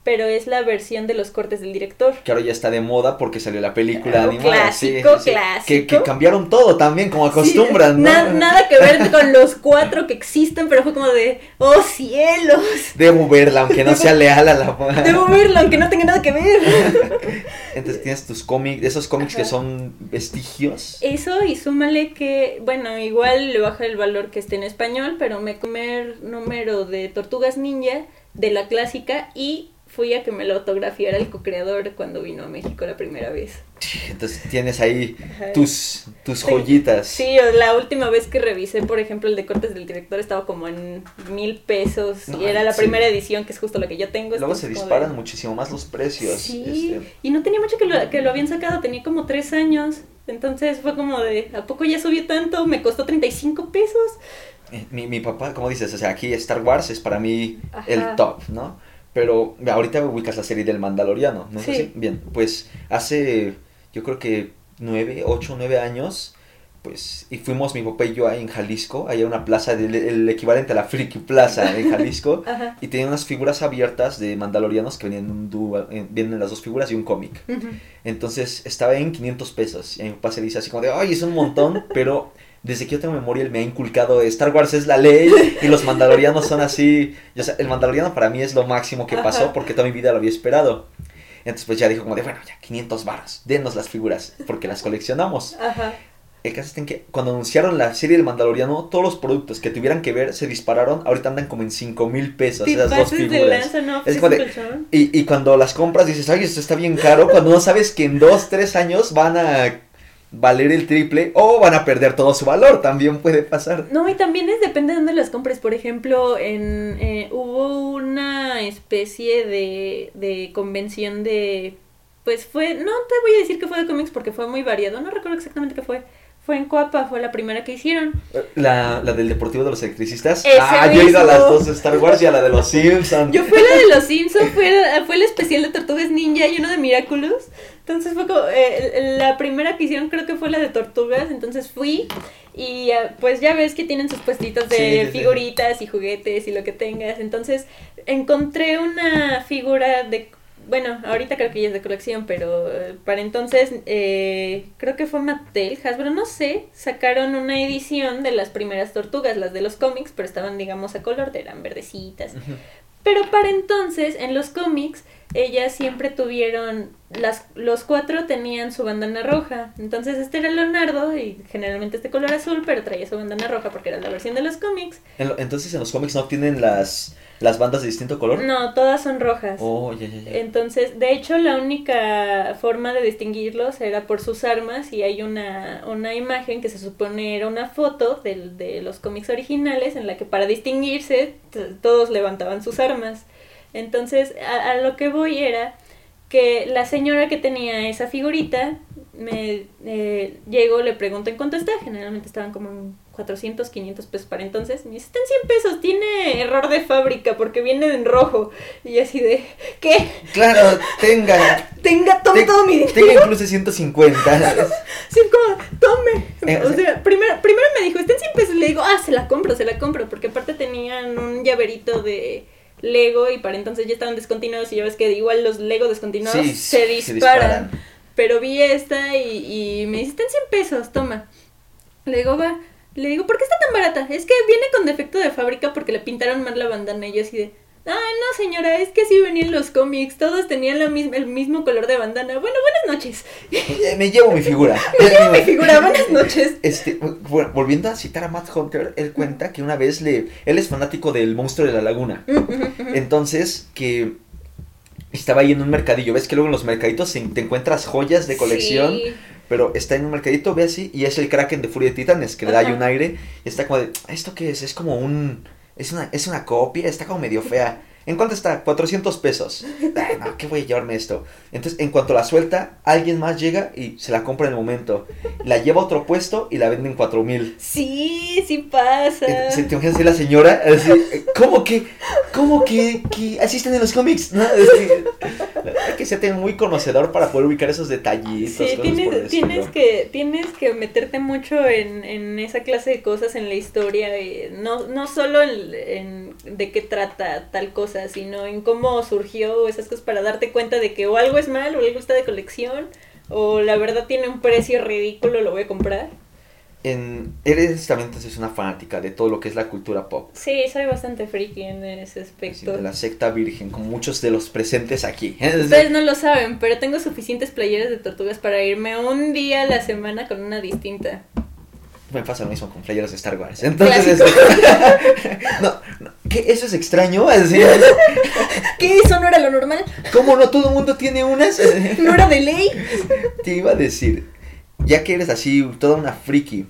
pero es la versión de los cortes del director. Que ahora ya está de moda porque salió la película Oh, animada. clásico, sí, sí. clásico. Que, que cambiaron todo también, como acostumbran, ¿no? na- nada que ver con los cuatro que existen, pero fue como de, oh cielos, Debo verla, aunque no sea leal a la... [LAUGHS] [LAUGHS] debo verlo aunque no tenga nada que ver. [LAUGHS] Entonces tienes tus cómics, esos cómics que son vestigios. Eso y súmale que, bueno, igual le baja el valor que esté en español, pero me comer número de Tortugas Ninja de la clásica y fui a que me lo autografiara el co-creador cuando vino a México la primera vez. Entonces tienes ahí Ajá. tus, tus Sí. joyitas. Sí, o la última vez que revisé, por ejemplo, el de cortes del director estaba como en mil pesos No, y era la sí. primera edición, que es justo la que yo tengo. Luego se disparan de- muchísimo más los precios. Sí, este. y no tenía mucho que lo, que lo habían sacado, tenía como tres años. Entonces fue como de, ¿a poco ya subió tanto? Me costó 35 pesos. Eh, Mi, mi papá, como dices, o sea, aquí Star Wars es para mí Ajá. el top, ¿no? Pero ahorita ubicas la serie del Mandaloriano, ¿no es Sí. así? Bien, pues hace, yo creo que nueve, ocho, nueve años, pues, y fuimos mi papá y yo ahí en Jalisco, hay una plaza, del, el equivalente a la Friki Plaza en [LAUGHS] Jalisco, Ajá. y tenía unas figuras abiertas de Mandalorianos que venían en un dúo, en- vienen las dos figuras y un cómic. Ujú. Entonces estaba en 500 pesos. Y a mi papá se dice así como de, ay, es un montón, pero desde que yo tengo memoria él me ha inculcado Star Wars es la ley y los mandalorianos son así. Y, o sea, el mandaloriano para mí es lo máximo que pasó porque toda mi vida lo había esperado. Entonces pues ya dijo como de, bueno, ya 500 barras, denos las figuras porque las coleccionamos. Ajá. El caso está en que cuando anunciaron la serie del Mandaloriano, todos los productos que tuvieran que ver se dispararon. Ahorita andan como en 5 mil pesos esas dos de figuras. no, Es es como de-. Y, y cuando las compras dices, ay, esto está bien caro, cuando no sabes que en dos, tres años van a valer el triple o van a perder todo su valor, también puede pasar. No, y también es depende de dónde las compres. Por ejemplo, en eh, hubo una especie de, de convención de. Pues fue. No te voy a decir que fue de cómics porque fue muy variado. No recuerdo exactamente qué fue. Fue en Coapa, fue la primera que hicieron. La, la del Deportivo de los Electricistas. Ese ah, yo he ido a las dos de Star Wars y a la de los Simpsons. [LAUGHS] Yo fui la de los Simpsons, fue, fue el especial de Tortugas Ninja y uno de Miraculous. Entonces fue como, eh, la primera que hicieron creo que fue la de Tortugas, entonces fui y ah, pues ya ves que tienen sus puestitos de Sí, sí, sí. figuritas y juguetes y lo que tengas. Entonces encontré una figura de bueno, ahorita creo que ya es de colección, pero eh, para entonces eh, creo que fue Mattel, Hasbro, no sé, sacaron una edición de las primeras tortugas, las de los cómics, pero estaban, digamos, a color, eran verdecitas. Pero para entonces, en los cómics, ellas siempre tuvieron, las, los cuatro tenían su bandana roja. Entonces este era Leonardo y generalmente este color azul, pero traía su bandana roja porque era la versión de los cómics. En lo- entonces en los cómics no tienen las, las bandas de distinto color. No, todas son rojas. Oh, ya, ya, ya. Entonces, de hecho, la única forma de distinguirlos era por sus armas y hay una, una imagen que se supone era una foto del- de los cómics originales en la que para distinguirse todos levantaban sus armas. Entonces, a, a lo que voy era que la señora que tenía esa figurita, me eh, llego, le pregunto en cuánto está, generalmente estaban como en 400, 500 pesos para entonces, me dice, está en 100 pesos, tiene error de fábrica porque viene en rojo. Y así de, ¿qué? Claro, [LAUGHS] tenga. Tenga, tome te- todo mi dinero. Tenga incluso 150. [LAUGHS] Sí, como, tome. Eh, o sea, primero, primero me dijo, está en 100 pesos. Le digo, ah, se la compro, se la compro. Porque aparte tenían un llaverito de Lego y para entonces ya estaban descontinuados. Y ya ves que igual los Lego descontinuados Sí, se, se disparan. Pero vi esta y, y me dice, está en 100 pesos, toma. Le digo, va. Le digo, ¿por qué está tan barata? Es que viene con defecto de fábrica porque le pintaron mal la bandana. Y yo así de, ah, no señora, es que así venían los cómics. Todos tenían la misma, el mismo color de bandana. Bueno, buenas noches. Eh, Me llevo mi figura. [LAUGHS] Mi figura, buenas noches. Este, bueno, volviendo a citar a Matt Hunter, él cuenta que una vez le. Él es fanático del monstruo de la laguna. Entonces, que estaba ahí en un mercadillo. Ves que luego en los mercaditos se- te encuentras joyas de colección. Sí. Pero está en un mercadito, ve así, y es el Kraken de Furia de Titanes, que le da ahí un aire. Y está como de, ¿esto qué es? Es como un. Es una, es una copia, está como medio fea. ¿En cuánto está? 400 pesos. Ay, no, ¿qué voy a llevarme esto? Entonces, en cuanto la suelta, alguien más llega y se la compra en el momento. La lleva a otro puesto y la venden 4000. Sí, sí pasa. Eh, ¿Se te imaginas así la señora? Así, ¿Cómo que? ¿Cómo que? que así están en los cómics? hay que ser muy conocedor para poder ubicar esos detallitos. Sí, tienes, que, tienes que meterte mucho en, en esa clase de cosas en la historia, no, no solo en, en de qué trata tal cosa, sino en cómo surgió esas cosas para darte cuenta de que o algo es mal o algo está de colección o la verdad tiene un precio ridículo, lo voy a comprar. En, eres también entonces una fanática de todo lo que es la cultura pop. Sí, soy bastante friki en ese aspecto. de la secta virgen, como muchos de los presentes aquí. [LAUGHS] Ustedes no lo saben, pero tengo suficientes playeras de tortugas para irme un día a la semana con una distinta. Me pasa lo mismo con playeras de Star Wars. [LAUGHS] Entonces, este, [LAUGHS] no, no, ¿qué? ¿Eso es extraño? Así, [LAUGHS] ¿Qué? ¿Eso no era lo normal? ¿Cómo no todo el mundo tiene unas? [LAUGHS] ¿No era de ley? Te iba a decir, ya que eres así, toda una friki.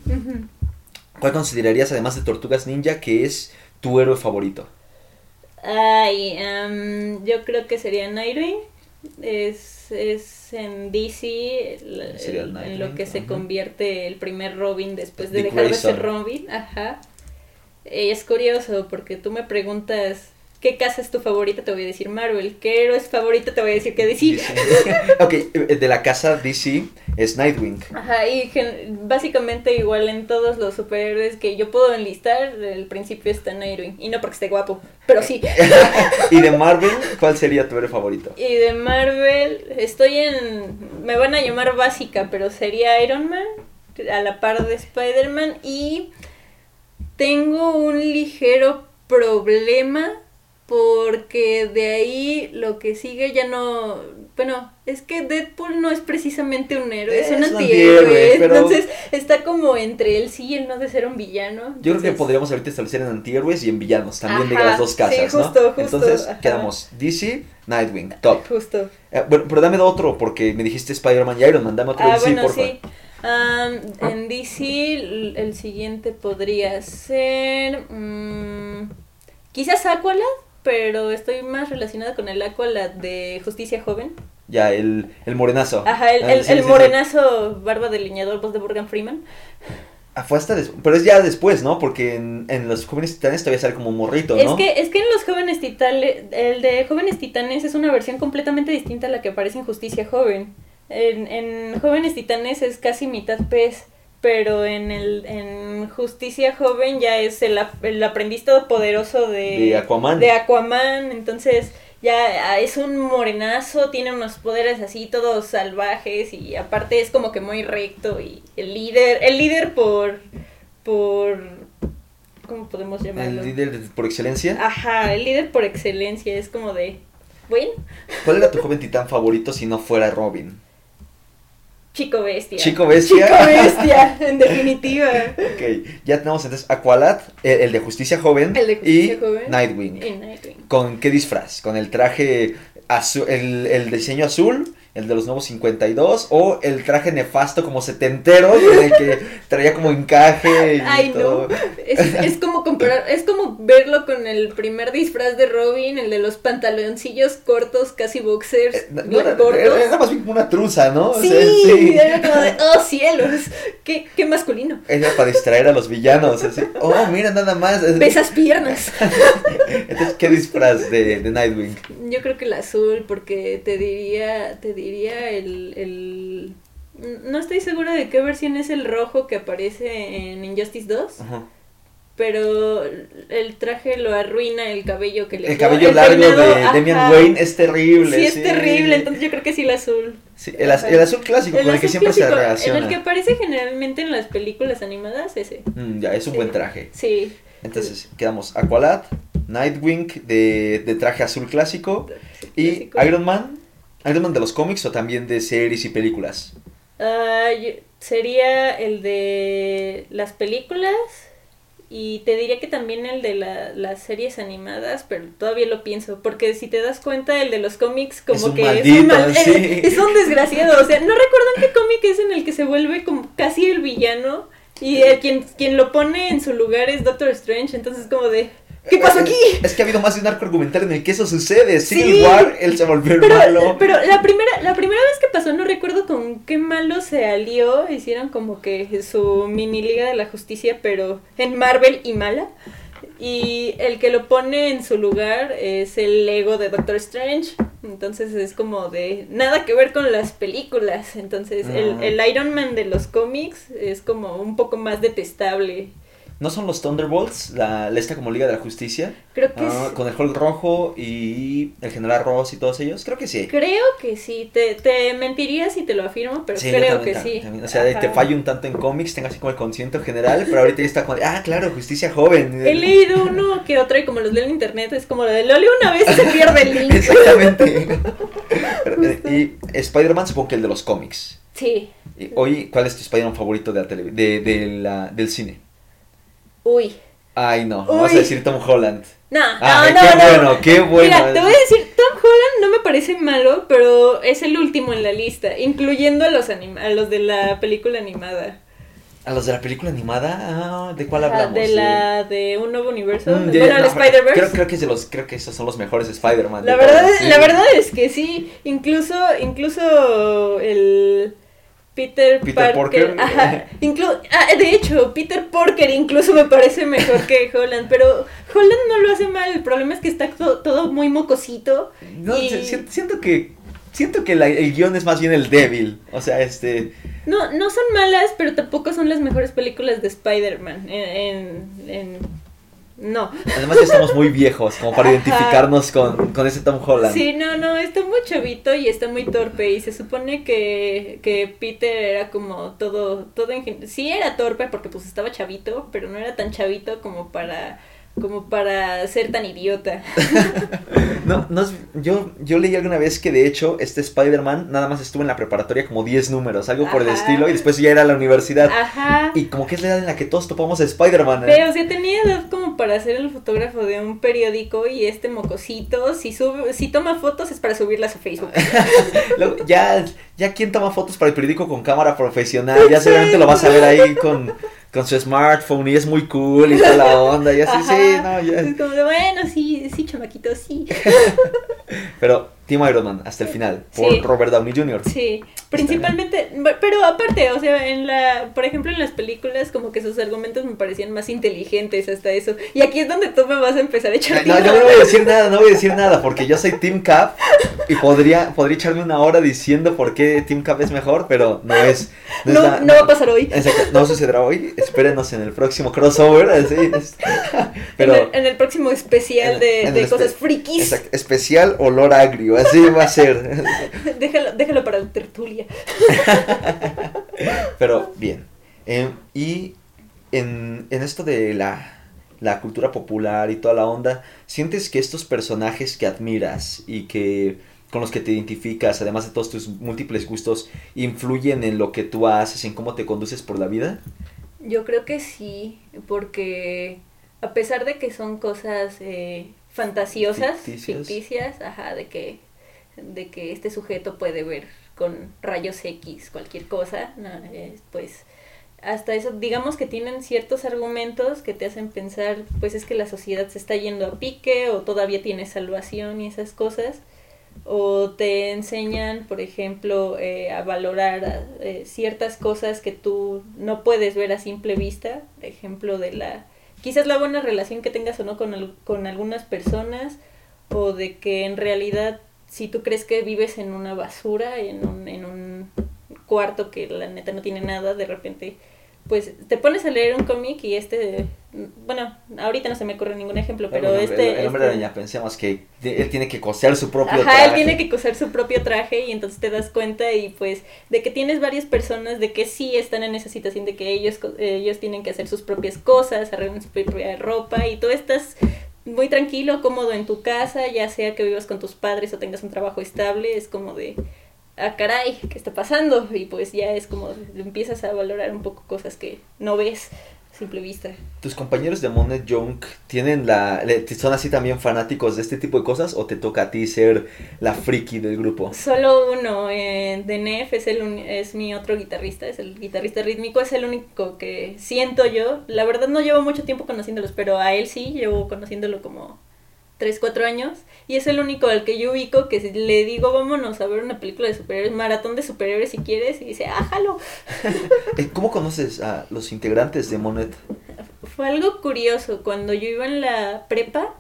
¿cuál considerarías, además de Tortugas Ninja, que es tu héroe favorito? Ay, am, yo creo que sería Nightwing. Es, es en DC el- el en lo que se convierte el primer Robin después de Dick dejar de ser. Robin. Ajá. Eh, es curioso porque tú me preguntas qué casa es tu favorita, te voy a decir Marvel. ¿Qué héroe es favorito? Te voy a decir que DC. DC. [LAUGHS] ok, eh, de la casa DC es Nightwing. Ajá, y básicamente igual en todos los superhéroes que yo puedo enlistar, el principio está Nightwing. Y no porque esté guapo, pero sí. [LAUGHS] y de Marvel, ¿cuál sería tu héroe favorito? Y de Marvel, estoy en. Me van a llamar básica, pero sería Iron Man, a la par de Spider-Man. Y tengo un ligero problema porque de ahí lo que sigue ya no. Bueno, es que Deadpool no es precisamente un héroe, es, un Es un antihéroe. antihéroe, [LAUGHS] pero- Entonces está como entre el sí y el no de ser un villano. Yo creo que podríamos ahorita establecer en antihéroes y en villanos, también de Ajá, las dos sí, casas, justo, ¿no? justo, Entonces, ajá. quedamos DC, Nightwing, top. Justo. Eh, bueno, pero dame otro, porque me dijiste Spider-Man y Iron Man, dame otro Ah, DC, bueno, porfa. sí. Am, en DC, el, siguiente podría ser. mm, quizás Aqualad, pero estoy más relacionada con el Aqualad de Justicia Joven. Ya, el, el morenazo. Ajá, el, Ah, el- sí, el sí, sí. morenazo, barba de leñador, voz de Morgan Freeman. Ah, fue hasta des- Pero es ya después, ¿no? Porque en, en los jóvenes titanes todavía sale como un morrito, ¿no? Es que, es que en los jóvenes titanes, el de jóvenes titanes es una versión completamente distinta a la que aparece en Justicia Joven. En, en jóvenes titanes es casi mitad pez, pero en el en Justicia Joven ya es el, el aprendiz todopoderoso de, De Aquaman. de Aquaman, entonces ya ah, es un morenazo, tiene unos poderes así todos salvajes y aparte es como que muy recto y el líder, el líder por, por, ¿cómo podemos llamarlo? El líder de- por excelencia. Ajá, el líder por excelencia, es como de, bueno, ¿Cuál era tu joven titán favorito si no fuera Robin? Chico bestia. Chico bestia. Chico [LAUGHS] bestia, en definitiva. Ok, ya tenemos entonces Aqualad, el, el de Justicia Joven, El de Justicia y Joven. Nightwing. En Nightwing. ¿Con qué disfraz? ¿Con el traje azul, el, el diseño azul, el de los nuevos 52, o el traje nefasto como setentero, en el que traía como encaje y [LAUGHS] Ay, todo? no. Es, es como comparar, es como verlo con el primer disfraz de Robin, el de los pantaloncillos cortos, casi boxers, Eh, no, bien era, cortos. era- era más bien como una truza, ¿no? O sí, sea, sí. era como de, oh cielos, qué, qué masculino. Era para distraer a los villanos, así. Oh, mira nada más. Besas piernas. [LAUGHS] Entonces, ¿qué disfraz de, de Nightwing? Yo creo que el azul, porque te diría, te diría el, el... No estoy segura de qué versión es el rojo que aparece en Injustice 2, Ajá. pero el traje lo arruina el cabello que le El cabello largo peinado, de Damian ajá. Wayne es terrible. Sí, es terrible, entonces yo creo que sí el azul. Sí, el, az- el azul clásico El con el que siempre se clásico, relaciona. En el que aparece generalmente en las películas animadas, ese. Mm, ya, es un Sí. buen traje. Sí. Entonces, quedamos Aqualad, Nightwing de, de traje azul clásico y. Iron Man. Iron Man de los cómics o también de series y películas. Ah, yo- sería el de las películas y te diría que también el de la- las series animadas, pero todavía lo pienso, porque si te das cuenta el de los cómics como Es un que es maldito, un mal- [LAUGHS] sí. eh, es un desgraciado, o sea, no recuerdo en qué cómic es en el que se vuelve como casi el villano y el quien quien lo pone en su lugar es Doctor Strange, entonces como de ¿qué pasó aquí? Es que ha habido más de un arco argumental en el que eso sucede. Sí. Civil War, él se volvió el Pero, malo. pero la primera, la primera vez que pasó, no recuerdo con qué malo se alió, hicieron como que su mini liga de la justicia, pero en Marvel y mala. Y el que lo pone en su lugar es el ego de Doctor Strange. Entonces es como de nada que ver con las películas. Entonces el, Ah. el Iron Man de los cómics es como un poco más detestable. ¿No son los Thunderbolts? La, la esta como Liga de la Justicia. Creo que Ah, es- con el Hulk rojo y el General Ross y todos ellos. Creo que sí. Creo que sí, te, te mentiría si te lo afirmo, pero Sí, creo también, que sí. también. O sea, te fallo un tanto en cómics, tengo así como el concierto general, pero ahorita ya está como ah, claro, justicia joven. He leído uno que otro y como los leo en internet es como lo de lo leo una vez y se pierde el link. [LAUGHS] Exactamente. [LAUGHS] Pero, eh, y Spider-Man supongo que el de los cómics. Sí. Hoy, ¿cuál es tu Spider-Man favorito de la tele- de, de la, del cine? Uy. Ay, no, vamos a Uy. decir Tom Holland. No, Ay, no, qué no, no. bueno, qué bueno. Mira, te voy a decir, Tom Holland no me parece malo, pero es el último en la lista, incluyendo a los, anima a los de la película animada. ¿A los de la película animada? Ah, ¿De cuál Ah, hablamos? de la de un nuevo universo. Mm, de- bueno, el no, Spider-Verse. Creo, creo que es de los, creo que esos son los mejores Spider-Man. de La verdad, todos, sí. la verdad es que sí, incluso, incluso el Peter, Peter Parker, [LAUGHS] ajá, ah, de hecho, Peter Porker incluso me parece mejor que Holland, pero Holland no lo hace mal, el problema es que está to- todo muy mocosito. No, y- siento que siento que la- el guion es más bien el débil. O sea, este. No, no son malas, pero tampoco son las mejores películas de Spider-Man. En, en- en- No. Además ya estamos muy viejos como para Ajá. identificarnos con, con ese Tom Holland. Sí, no, no, está muy chavito y está muy torpe y se supone que, que Peter era como todo, todo en sí era torpe porque pues estaba chavito, pero no era tan chavito como para, como para ser tan idiota. [LAUGHS] No, no es- yo, yo leí alguna vez que de hecho este Spider-Man nada más estuvo en la preparatoria como 10 números, algo por el estilo, y después ya era a la universidad. Ajá. Y como que es la edad en la que todos topamos a Spider-Man. ¿eh? Pero, o sea, tenía edad como para ser el fotógrafo de un periódico y este mocosito, si sube, si toma fotos es para subirlas a Facebook. [LAUGHS] Luego, ya, ya quien toma fotos para el periódico con cámara profesional, ya [LAUGHS] seguramente lo vas a ver ahí con, con su smartphone y es muy cool y toda la onda, y así, Ajá. sí, no, ya. Es como de, bueno, sí, sí, chamaquito, sí. [LAUGHS] Pero Team Iron Man hasta el final, por Sí. Robert Downey Jr. Sí, principalmente, pero aparte, o sea, en la, por ejemplo, en las películas como que sus argumentos me parecían más inteligentes hasta eso. Y aquí es donde tú me vas a empezar a echar No, yo no voy a decir nada, no voy a decir nada, porque yo soy Team Cap y podría, podría echarme una hora diciendo por qué Team Cap es mejor, pero no es... es No, la- no va a pasar hoy. Exacto, no sucederá hoy, espérenos en el próximo crossover, así es. Pero... en, el, en el próximo especial En- de, en de cosas espe- frikis. Exacto, especial olor agrio, así va a ser. [LAUGHS] Déjalo, déjalo para la tertulia. [LAUGHS] Pero bien. Eh, y en, en esto de la, la cultura popular y toda la onda, ¿sientes que estos personajes que admiras y que con los que te identificas, además de todos tus múltiples gustos, influyen en lo que tú haces, en cómo te conduces por la vida? Yo creo que sí, porque a pesar de que son cosas eh, fantasiosas, Ficticias. ficticias, ajá, de que, de que este sujeto puede ver con rayos X cualquier cosa, eh, pues hasta eso, digamos que tienen ciertos argumentos que te hacen pensar, pues es que la sociedad se está yendo a pique o todavía tiene salvación y esas cosas. O te enseñan, por ejemplo, eh, a valorar eh, ciertas cosas que tú no puedes ver a simple vista. Ejemplo, de la quizás la buena relación que tengas o no con, con algunas personas. O de que en realidad, si tú crees que vives en una basura, en un, en un cuarto que la neta no tiene nada, de repente pues te pones a leer un cómic y este, bueno, ahorita no se me ocurre ningún ejemplo, pero este... el, el hombre este- araña, pensemos que de- él tiene que coser su propio Ajá, traje. él tiene que coser su propio traje y entonces te das cuenta y pues de que tienes varias personas de que sí están en esa situación de que ellos ellos tienen que hacer sus propias cosas, arreglan su propia ropa y tú estás muy tranquilo, cómodo en tu casa, ya sea que vivas con tus padres o tengas un trabajo estable, es como de ah caray, ¿qué está pasando? Y pues ya es como empiezas a valorar un poco cosas que no ves simple vista. ¿Tus compañeros de Monet Junk tienen la, son así también fanáticos de este tipo de cosas o te toca a ti ser la friki del grupo? Solo uno, eh, de Nef es, el es mi otro guitarrista, es el guitarrista rítmico, es el único que siento yo. La verdad no llevo mucho tiempo conociéndolos, pero a él sí, llevo conociéndolo como 3, 4 años. Y es el único al que yo ubico que si le digo vámonos a ver una película de superhéroes, maratón de superhéroes si quieres, y dice, ah, jalo. Eh, ¿Cómo conoces a los integrantes de Monet? Fue algo curioso, cuando yo iba en la prepa,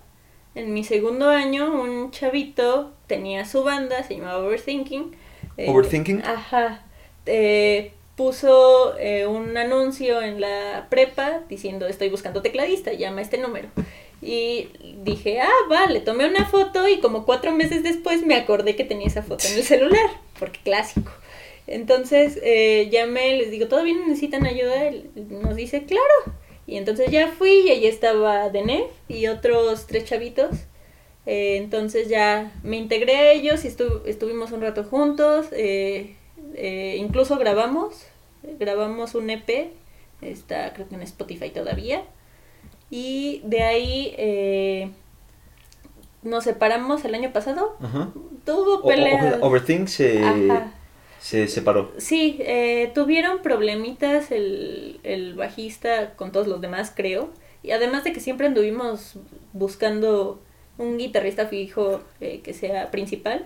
en mi segundo año, un chavito tenía su banda, se llamaba Overthinking. eh, ¿Overthinking? Ajá. eh, puso eh, un anuncio en la prepa diciendo estoy buscando tecladista, llama a este número. Y dije, ah, vale, tomé una foto y como cuatro meses después me acordé que tenía esa foto en el celular, porque clásico. Entonces eh, llamé, les digo, ¿todavía necesitan ayuda? Él nos dice, claro. Y entonces ya fui y ahí estaba Denef y otros tres chavitos. Eh, entonces ya me integré a ellos y estu- estuvimos un rato juntos. eh, eh, incluso grabamos, grabamos un EP, está creo que en Spotify todavía. Y de ahí eh, nos separamos el año pasado. Ajá. Tuvo peleas. Overthink se, Ajá. se separó. Sí, eh, tuvieron problemitas el, el bajista con todos los demás, creo. Y además de que siempre anduvimos buscando un guitarrista fijo eh, que sea principal.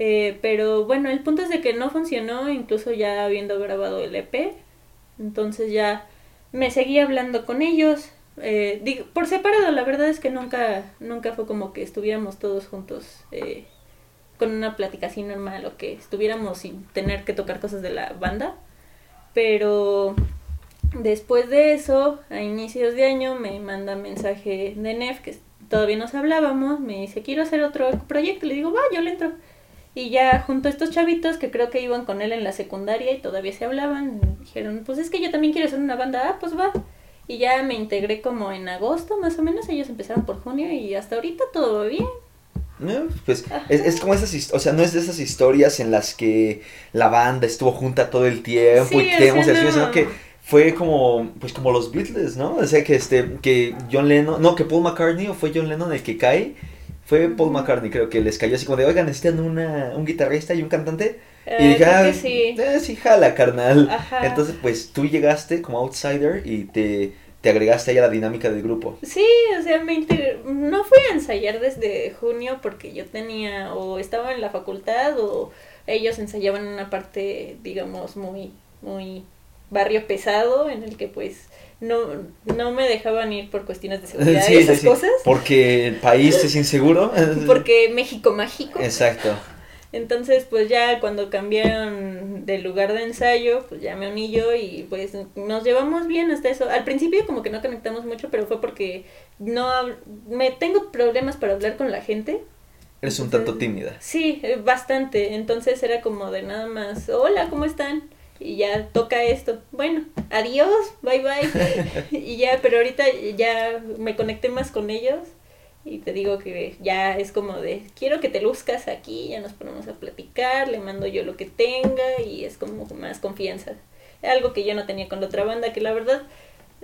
Eh, pero bueno, el punto es de que no funcionó, incluso ya habiendo grabado el EP. Entonces ya me seguí hablando con ellos. Eh, digo, por separado, la verdad es que nunca, nunca fue como que estuviéramos todos juntos eh, con una plática así normal o que estuviéramos sin tener que tocar cosas de la banda. Pero después de eso, a inicios de año, me manda mensaje de Nef que todavía nos hablábamos. Me dice, quiero hacer otro proyecto. Le digo, va, yo le entro. Y ya junto a estos chavitos que creo que iban con él en la secundaria y todavía se hablaban, dijeron, pues es que yo también quiero hacer una banda, ah, pues va. Y ya me integré como en agosto más o menos, ellos empezaron por junio y hasta ahorita todo bien. No, pues es, es como esas o sea, no es de esas historias en las que la banda estuvo junta todo el tiempo Sí, y tenemos sea, el no. sino que fue como pues como los Beatles, ¿no? O sea, que este que John Lennon, no, que Paul McCartney o fue John Lennon el que cae. Fue Paul. McCartney, creo que les cayó así como de, "Oigan, necesitan una un guitarrista y un cantante." Eh, y dije, creo "Ah, sí. eh, sí jala, carnal." Ajá. Entonces, pues tú llegaste como outsider y te te agregaste ahí a la dinámica del grupo. Sí, o sea, me inter- no fui a ensayar desde junio porque yo tenía o estaba en la facultad o ellos ensayaban en una parte, digamos, muy, muy barrio pesado en el que pues no, no me dejaban ir por cuestiones de [LAUGHS] seguridad y esas cosas. Porque el país es inseguro. [LAUGHS] Porque México mágico. Exacto. Entonces, pues ya cuando cambiaron de lugar de ensayo, pues ya me uní yo y pues nos llevamos bien hasta eso. Al principio como que no conectamos mucho, pero fue porque no me tengo problemas para hablar con la gente. Eres un tanto tímida. Sí, eh, bastante. Entonces era como de nada más, hola, ¿cómo están? Y ya toca esto. Bueno, adiós, bye bye. [LAUGHS] y ya, pero ahorita ya me conecté más con ellos y te digo que ya es como de, quiero que te luzcas aquí, ya nos ponemos a platicar, le mando yo lo que tenga y es como más confianza. Algo que yo no tenía con la otra banda, que la verdad,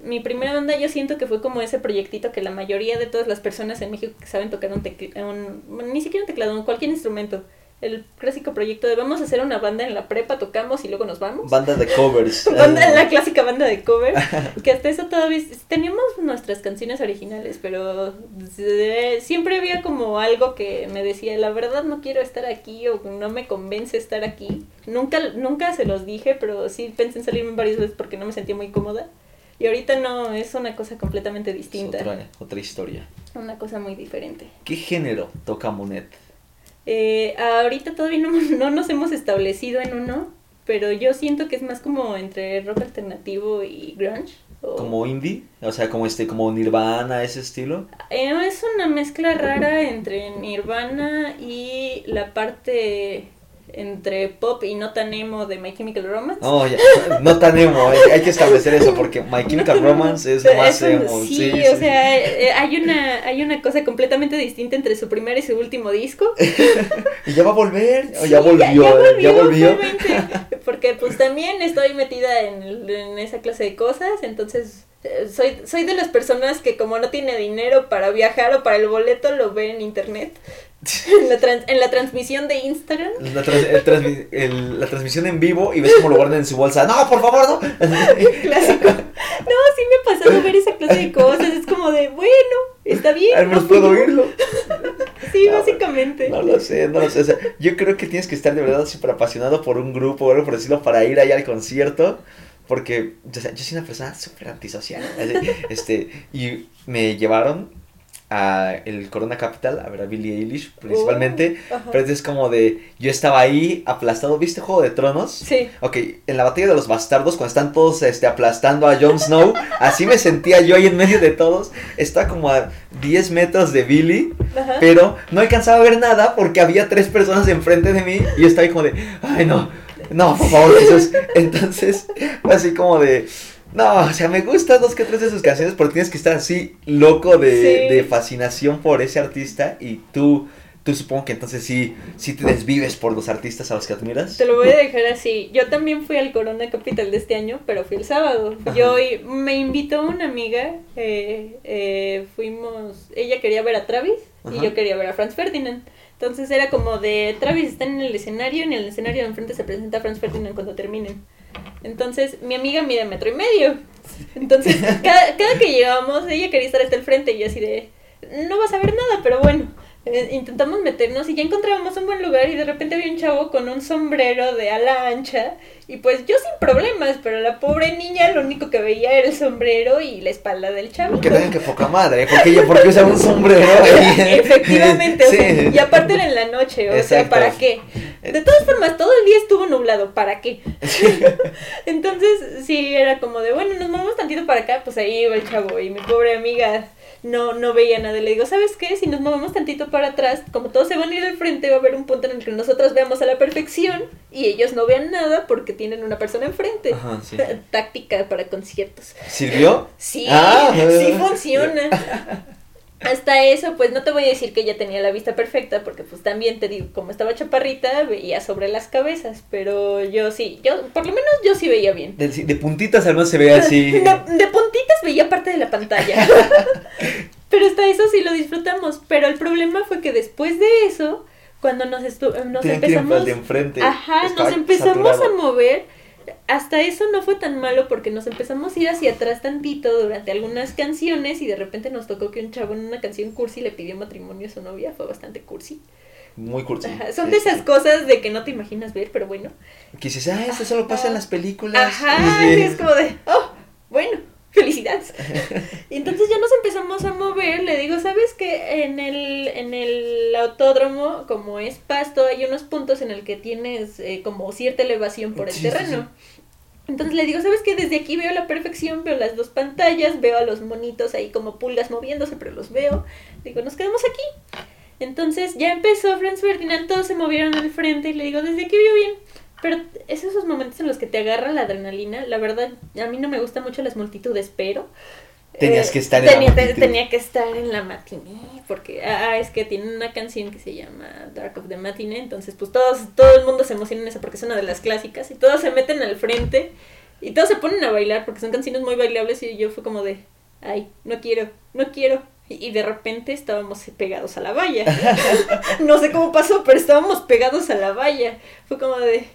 mi primera banda yo siento que fue como ese proyectito que la mayoría de todas las personas en México que saben tocar un teclado, ni siquiera un teclado, cualquier instrumento, el clásico proyecto de vamos a hacer una banda en la prepa, tocamos y luego nos vamos. Banda de covers. [LAUGHS] banda, la clásica banda de covers. que hasta eso todavía teníamos nuestras canciones originales, pero siempre había como algo que me decía, la verdad no quiero estar aquí o no me convence estar aquí. Nunca, nunca se los dije, pero sí pensé en salirme varias veces porque no me sentía muy cómoda. Y ahorita no, es una cosa completamente distinta. otra, otra historia. Una cosa muy diferente. ¿Qué género toca Monet? Eh, ahorita todavía no, [LAUGHS] no nos hemos establecido en uno, pero yo siento que es más como entre rock alternativo y grunge. ¿Como indie? O sea, como este, como Nirvana, ese estilo. Eh, es una mezcla rara entre Nirvana y la parte entre pop y no tan emo de My Chemical Romance. Oh, ya. No tan emo, hay que establecer eso porque My Chemical Romance es más emo. Sí, o sea, eh, hay una hay una cosa completamente distinta entre su primer y su último disco. [LAUGHS] y ya va a volver, o ya, volvió, ya, volvió, porque pues también estoy metida en, en esa clase de cosas, entonces eh, soy, soy de las personas que como no tiene dinero para viajar o para el boleto, lo ve en internet. En, la en la transmisión de Instagram. La, la, transmisión en vivo y ves cómo lo guardan en su bolsa. No, por favor, no. [LAUGHS] Clásico. No, sí me ha pasado ver esa clase de cosas. Es como de, bueno, está bien. Al menos puedo oírlo. [LAUGHS] Sí, básicamente. No lo sé, no lo sé. O sea, yo creo que tienes que estar de verdad súper apasionado por un grupo o algo por decirlo para ir allá al concierto. Porque yo soy una persona súper antisocial. [LAUGHS] Este, y me llevaron a el Corona Capital a ver a Billie Eilish principalmente. Oh, pero es como de. Yo estaba ahí aplastado. ¿Viste Juego de Tronos? Sí. Ok, en la batalla de los bastardos, cuando están todos este, aplastando a Jon Snow, así me sentía yo ahí en medio de todos. Estaba como a 10 metros de Billy, pero no alcanzaba a ver nada porque había tres personas enfrente de mí y yo estaba ahí como de. Ay, no no, por favor, Jesús. [LAUGHS] Entonces, así como de, no, o sea, me gustan dos que tres de sus canciones, porque tienes que estar así loco de, de fascinación por ese artista y tú tú supongo que entonces sí, sí te desvives por los artistas a los que admiras. Te lo voy a dejar así. Yo también fui al Corona Capital de este año, pero fui el sábado. Yo me invitó una amiga, eh, eh, fuimos, ella quería ver a Travis y yo quería ver a Franz Ferdinand. Entonces era como de Travis está en el escenario, en el escenario de enfrente se presenta Franz Ferdinand cuando terminen. Entonces mi amiga mide metro y medio. Entonces cada, cada que llegamos ella quería estar hasta el frente y yo así de no vas a ver nada, pero bueno. Eh, intentamos meternos y ya encontrábamos un buen lugar y de repente había un chavo con un sombrero de ala ancha y pues yo sin problemas, pero la pobre niña lo único que veía era el sombrero y la espalda del chavo. Que tengan que poca madre, porque ella porque usa un sombrero. [LAUGHS] Efectivamente, y aparte era en la noche, o sea, ¿para qué? De todas formas, todo el día estuvo nublado, ¿para qué? [LAUGHS] Entonces, sí, era como de, bueno, nos movemos tantito para acá, pues ahí iba el chavo y mi pobre amiga no, no veía nada. Le digo, ¿sabes qué? Si nos movemos tantito para atrás, como todos se van a ir al frente, va a haber un punto en el que nosotros veamos a la perfección y ellos no vean nada porque tienen una persona enfrente. Ajá, sí. Táctica para conciertos. ¿Sirvió? Sí, ah. sí funciona. [LAUGHS] hasta eso, pues no te voy a decir que ella tenía la vista perfecta, porque pues también te digo, como estaba chaparrita, veía sobre las cabezas, pero yo sí, yo, por lo menos yo sí veía bien. De, puntitas al menos se veía así. De, de, puntitas veía parte de la pantalla. [LAUGHS] pero hasta eso sí lo disfrutamos, pero el problema fue que después de eso, cuando nos, nos empezamos... de enfrente. Ajá, nos empezamos a mover hasta eso no fue tan malo porque nos empezamos a ir hacia atrás tantito durante algunas canciones y de repente nos tocó que un chavo en una canción cursi le pidió matrimonio a su novia, fue bastante cursi. Muy cursi. Ajá, Son de esas cosas de que no te imaginas ver, pero bueno. Que dices, ah, esto solo pasa en las películas. Ajá, y es como de, oh, bueno, felicidades. [LAUGHS] y entonces ya nos empezamos a mover, le digo, ¿sabes que en el, en el autódromo, como es pasto, hay unos puntos en el que tienes eh, como cierta elevación por el Sí, sí, terreno? Entonces le digo, ¿sabes qué? Desde aquí veo la perfección, veo las dos pantallas, veo a los monitos ahí como pulgas moviéndose, pero los veo. Digo, nos quedamos aquí. Entonces ya empezó Franz Ferdinand, todos se movieron al frente y le digo, desde aquí veo bien. Pero es esos momentos en los que te agarra la adrenalina. La verdad, a mí no me gustan mucho las multitudes, pero... Tenías eh, que estar en la tenía, multitud. tenía que estar en la matiné, porque ah, es que tiene una canción que se llama Dark of the Matinee, entonces pues todos, todo el mundo se emociona en esa porque es una de las clásicas y todos se meten al frente y todos se ponen a bailar porque son canciones muy bailables y yo fue como de, ay, no quiero, no quiero. Y y de repente estábamos pegados a la valla. [LAUGHS] no sé cómo pasó, pero estábamos pegados a la valla. Fue como de,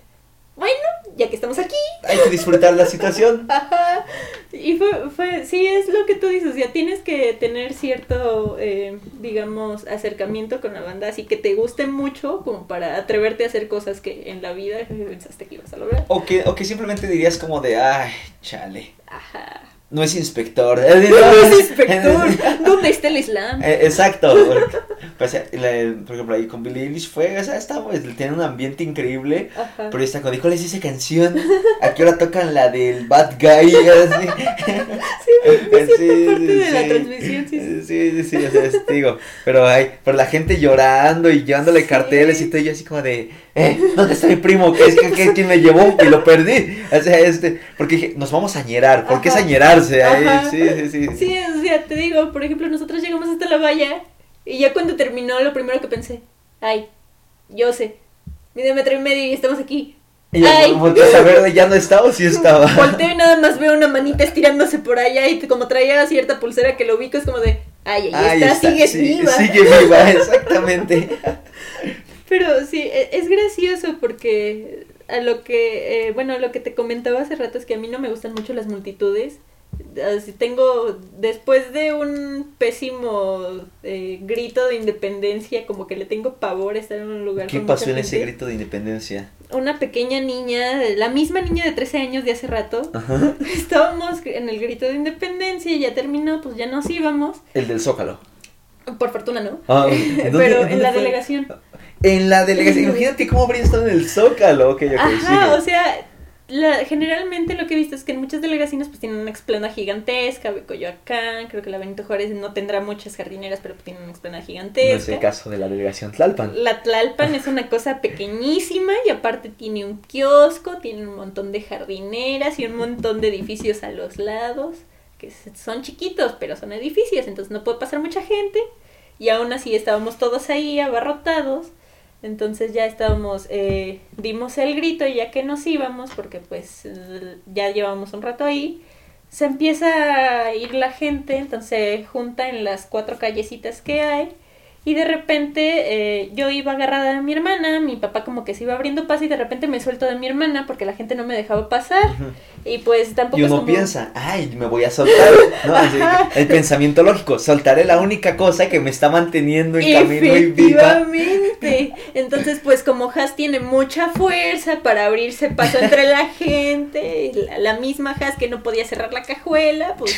bueno, ya que estamos aquí, Hay que disfrutar la situación. [LAUGHS] Ajá. Y fue, fue, sí, es lo que tú dices, ya tienes que tener cierto, eh, digamos, acercamiento con la banda, así que te guste mucho como para atreverte a hacer cosas que en la vida [LAUGHS] pensaste que ibas a lograr. O que, o que simplemente dirías como de, ay, chale. Ajá. No es inspector. [LAUGHS] No es [LAUGHS] inspector, ¿dónde está el Islam? Eh, exacto. porque, pues, eh, la- por ejemplo, ahí con Billie Eilish fue, o sea, está, pues, tiene un ambiente increíble. Ajá. Pero está cuando dijo, ¿cuál es esa canción? ¿A qué hora tocan la del Bad Guy? [LAUGHS] Así. Sí, me, me siento parte de la sí. transmisión, sí, sí. Sí, sí, sí, o sea, es- digo, pero hay, pero la gente llorando y llevándole Sí. carteles y todo, y yo así como de, eh, ¿dónde está mi primo? ¿Qué es que, que- quién me llevó? Y lo perdí. O sea, este, porque dije, nos vamos a ñerar, ¿por qué es Ajá. Añerarse ahí? Ajá. Sí, sí, sí. Sí, o sea, te digo, por ejemplo, nosotros llegamos hasta la valla y ya cuando terminó lo primero que pensé, ay, yo sé, mide metro y medio y estamos aquí. Y Ay. volteas a ver, ¿ya no estaba o sí estaba? [LAUGHS] Volteo y nada más veo una manita estirándose por allá y como traía cierta pulsera que lo ubico es como de, ay, ahí Ahí está, sí, viva. Sigue viva, [LAUGHS] exactamente. Pero sí, e- es gracioso porque a lo que, eh, bueno, lo que te comentaba hace rato es que a mí no me gustan mucho las multitudes. Así tengo, después de un pésimo eh, grito de independencia, como que le tengo pavor estar en un lugar ¿Qué con mucha pasó en ese grito de independencia? Una pequeña niña, la misma niña de 13 años de hace rato, Ajá. [LAUGHS] estábamos en el grito de independencia y ya terminó, pues ya nos íbamos. El del Zócalo. Por fortuna no. Ah, ¿en [LAUGHS] dónde- Pero en en la fue? delegación. En la delegación, imagínate cómo habría estado en el Zócalo. Ok, ok, Ajá, sigue. o sea, la, generalmente lo que he visto es que en muchas delegaciones pues tienen una explanada gigantesca, Coyoacán, creo que la Benito Juárez no tendrá muchas jardineras, pero tiene una explanada No gigantesca. es el caso de la delegación Tlalpan. La Tlalpan es una cosa pequeñísima y aparte tiene un kiosco, tiene un montón de jardineras y un montón de edificios a los lados, que son chiquitos, pero son edificios, entonces no puede pasar mucha gente. Y aún así estábamos todos ahí abarrotados. Entonces ya estábamos, eh, dimos el grito y ya que nos íbamos, porque pues eh, ya llevamos un rato ahí, se empieza a ir la gente, entonces junta en las cuatro callecitas que hay. Y de repente eh, yo iba agarrada de mi hermana, mi papá como que se iba abriendo paso y de repente me suelto de mi hermana porque la gente no me dejaba pasar. Y pues tampoco Y es uno como- piensa, ay, me voy a soltar. ¿no? Así [LAUGHS] el pensamiento lógico, soltaré la única cosa que me está manteniendo en camino y viva. Entonces, pues como Has tiene mucha fuerza para abrirse paso entre la [LAUGHS] gente, la, la misma Has que no podía cerrar la cajuela, pues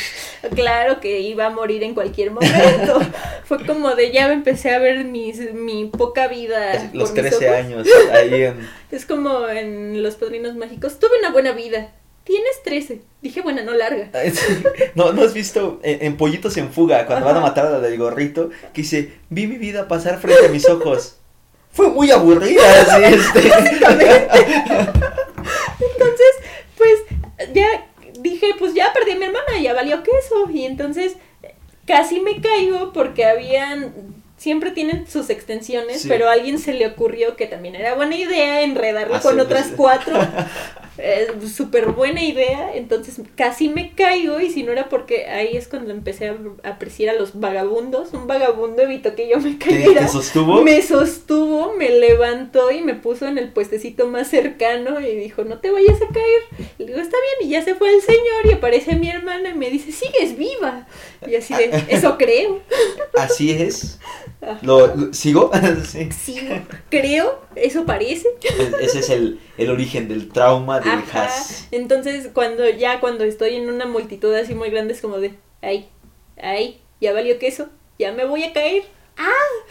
claro que iba a morir en cualquier momento. [LAUGHS] Fue como de ya empecé a ver mis, mi poca vida. Los por mis 13 ojos. años ahí en... [LAUGHS] Es como en Los Padrinos Mágicos. Tuve una buena vida. Tienes 13. Dije, buena, no larga. [LAUGHS] No, ¿no has visto en, en Pollitos en Fuga, cuando van a matar a la del gorrito, que dice, vi mi vida pasar frente a mis ojos? Fue muy aburrida, [LAUGHS] así, este. Entonces, pues ya dije, pues ya perdí a mi hermana, ya valió queso. Y entonces casi me caigo porque habían, siempre tienen sus extensiones, Sí. pero a alguien se le ocurrió que también era buena idea enredarlo con Hacerlo otras cuatro. [LAUGHS] eh, súper buena idea, entonces casi me caigo y si no era porque ahí es cuando empecé a apreciar a los vagabundos, un vagabundo evitó que yo me cayera. ¿Te sostuvo? Me sostuvo, me levantó y me puso en el puestecito más cercano y dijo, no te vayas a caer. Le digo, está bien, y ya se fue el señor y aparece mi hermana y me dice, sigues viva. Y así de, [LAUGHS] eso creo. Así es. ¿Lo, lo- sigo [LAUGHS] sí. Sí, creo, eso parece. Ese es el, el origen del trauma Entonces, cuando ya cuando estoy en una multitud así muy grande es como de, ay, ay, ya valió queso, ya me voy a caer.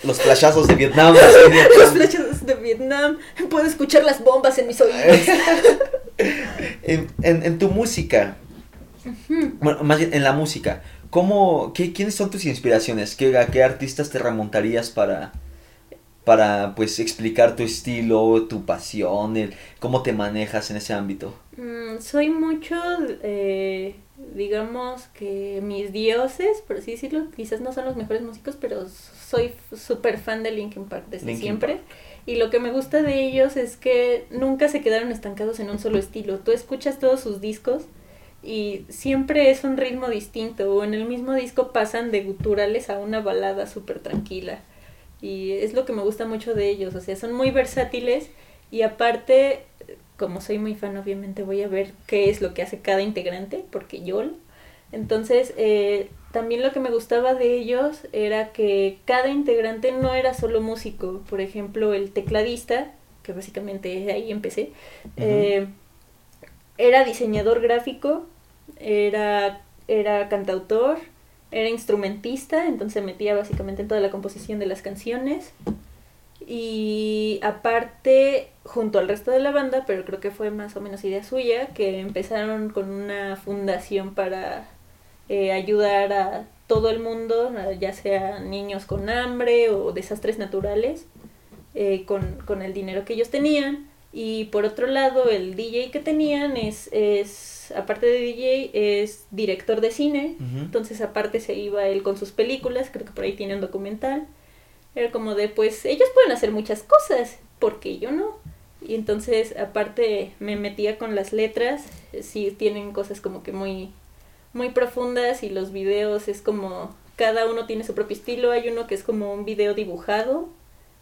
Los flashazos de Vietnam. [LAUGHS] Los flechas de Vietnam, puedo escuchar las bombas en mis oídos. [LAUGHS] en, en, en tu música, bueno, más bien en la música, ¿cómo, qué, ¿quiénes son tus inspiraciones? ¿Qué, ¿A qué artistas te remontarías para, para pues explicar tu estilo, tu pasión, el, cómo te manejas en ese ámbito? Mm, soy mucho, eh, digamos que mis dioses, por así decirlo, quizás no son los mejores músicos, pero soy súper fan de Linkin Park desde Linkin siempre. Park. Y lo que me gusta de ellos es que nunca se quedaron estancados en un solo estilo. Tú escuchas todos sus discos y siempre es un ritmo distinto. O en el mismo disco pasan de guturales a una balada súper tranquila. Y es lo que me gusta mucho de ellos. O sea, son muy versátiles y aparte, como soy muy fan, obviamente voy a ver qué es lo que hace cada integrante, porque yo. Entonces, eh, también lo que me gustaba de ellos era que cada integrante no era solo músico. Por ejemplo, el tecladista, que básicamente ahí empecé, eh, era diseñador gráfico, era, era cantautor, era instrumentista, entonces se metía básicamente en toda la composición de las canciones. Y aparte, junto al resto de la banda, pero creo que fue más o menos idea suya, que empezaron con una fundación para eh, ayudar a todo el mundo, ya sea niños con hambre o desastres naturales, eh, con, con el dinero que ellos tenían. Y por otro lado, el DJ que tenían es, es, aparte de DJ, es director de cine. Entonces, aparte se iba él con sus películas, creo que por ahí tiene un documental. Era como de, pues, ellos pueden hacer muchas cosas, porque yo no? Y entonces, aparte, me metía con las letras, sí tienen cosas como que muy, muy profundas y los videos es como, cada uno tiene su propio estilo, hay uno que es como un video dibujado,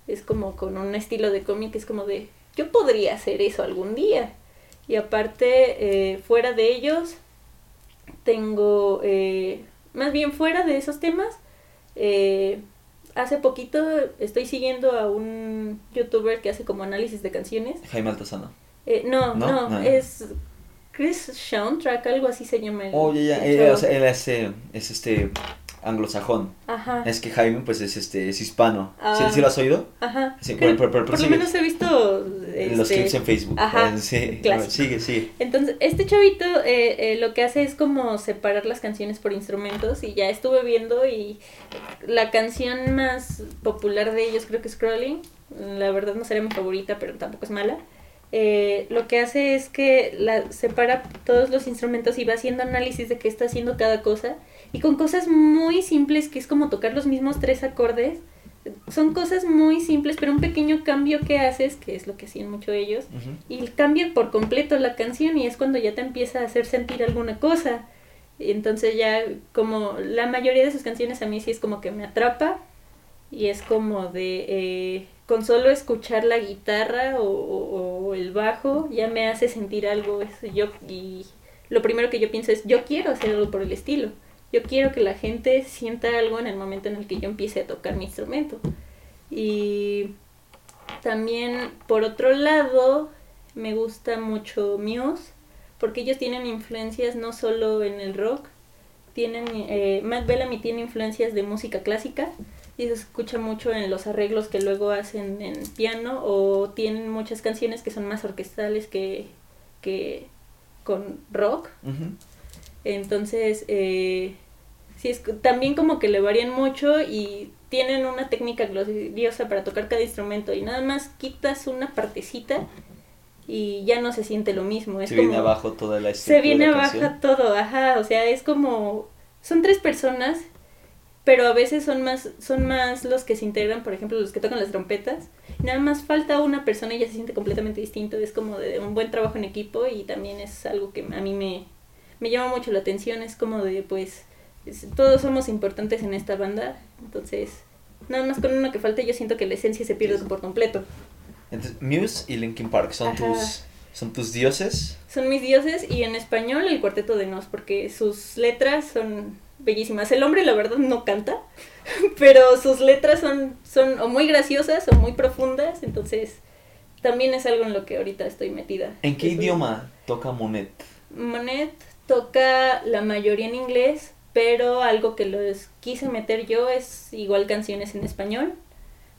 es como con un estilo de cómic, es como de, yo podría hacer eso algún día. Y aparte, eh, fuera de ellos, tengo, eh, más bien fuera de esos temas, eh, hace poquito estoy siguiendo a un youtuber que hace como análisis de canciones. Jaime Altozano. Eh, no, ¿No? no, No. es Chris Soundtrack, algo así se llama. el- Oh, ya, ya, eh, o sea, él eh, es este anglosajón. Ajá. Es que Jaime, pues, es este, es hispano. ¿Sí, Ah. sí lo has oído? Ajá. Sí, Creo- pero- pero- pero por lo sigue. menos he visto Los este, clips en Facebook. Ajá, [LAUGHS] sí, [LAUGHS] clásico. sigue, sigue. Entonces, este chavito eh, eh, lo que hace es como separar las canciones por instrumentos y ya estuve viendo y la canción más popular de ellos creo que es Crawling. La verdad no sería mi favorita, pero tampoco es mala. Eh, lo que hace es que la, separa todos los instrumentos y va haciendo análisis de qué está haciendo cada cosa y con cosas muy simples que es como tocar los mismos tres acordes. Son cosas muy simples, pero un pequeño cambio que haces, que es lo que hacían mucho ellos, y cambia por completo la canción y es cuando ya te empieza a hacer sentir alguna cosa. Entonces ya como la mayoría de sus canciones a mí sí es como que me atrapa y es como de eh, con solo escuchar la guitarra o, o- o el bajo ya me hace sentir algo es yo y lo primero que yo pienso es yo quiero hacer algo por el estilo yo quiero que la gente sienta algo en el momento en el que yo empiece a tocar mi instrumento y también por otro lado me gusta mucho Muse porque ellos tienen influencias no solo en el rock tienen eh, Matt Bellamy tiene influencias de música clásica y se escucha mucho en los arreglos que luego hacen en piano o tienen muchas canciones que son más orquestales que, que con rock. Entonces eh, sí es también como que le varían mucho y tienen una técnica gloriosa para tocar cada instrumento y nada más quitas una partecita y ya no se siente lo mismo es Se viene abajo toda la se viene abajo todo, ajá, o sea, es como, son tres personas pero a veces son más, son más los que se integran, por ejemplo, los que tocan las trompetas. Nada más falta una persona y ya se siente completamente distinto. Es como de un buen trabajo en equipo y también es algo que a mí me, me llama mucho la atención. Es como de, pues, todos somos importantes en esta banda. Entonces, nada más con uno que falte, yo siento que la esencia se pierde por completo. Entonces, Muse y Linkin Park son tus son tus dioses. Son mis dioses y en español el cuarteto de Nos, porque sus letras son bellísimas. El hombre la verdad no canta, [LAUGHS] pero sus letras son, son o muy graciosas o muy profundas, entonces también es algo en lo que ahorita estoy metida. ¿En qué idioma toca Monet? Monet toca la mayoría en inglés, pero algo que los quise meter yo es igual canciones en español.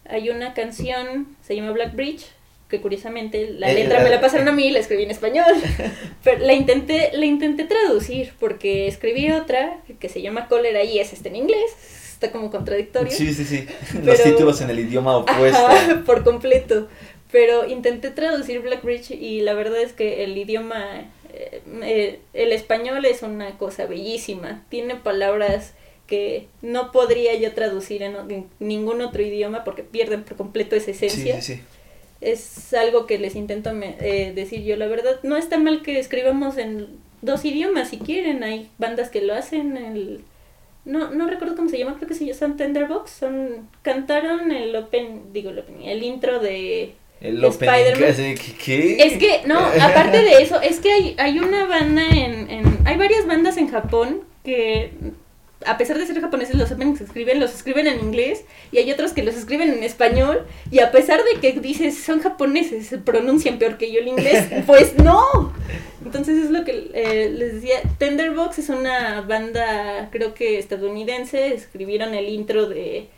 Hay una canción, se llama Black Bridge, que curiosamente la eh, letra me la pasaron a mí y la escribí en español. [LAUGHS] Pero la intenté, la intenté traducir porque escribí otra que se llama Cólera y es este en inglés. Está como contradictorio. Sí, sí, sí. [LAUGHS] Los títulos en el idioma opuesto. [LAUGHS] por completo. Pero intenté traducir Blackbridge y la verdad es que el idioma, eh, eh, el español es una cosa bellísima. Tiene palabras que no podría yo traducir en, ningún otro idioma porque pierden por completo esa esencia. Sí, sí, sí es algo que les intento eh, decir yo. La verdad, no está mal que escribamos en dos idiomas si quieren. Hay bandas que lo hacen. El, no, no recuerdo cómo se llama, creo que se llama Tenderbox. Son, cantaron el open, digo el el intro de el Spider-Man. Es que, no, [LAUGHS] aparte de eso, es que hay, hay una banda en, en. Hay varias bandas en Japón que a pesar de ser japoneses, los openings que escriben, los escriben en inglés y hay otros que los escriben en español y a pesar de que dices son japoneses, se pronuncian peor que yo el inglés, [LAUGHS] pues no. Entonces es lo que eh, les decía, Tenderbox es una banda creo que estadounidense, escribieron el intro de,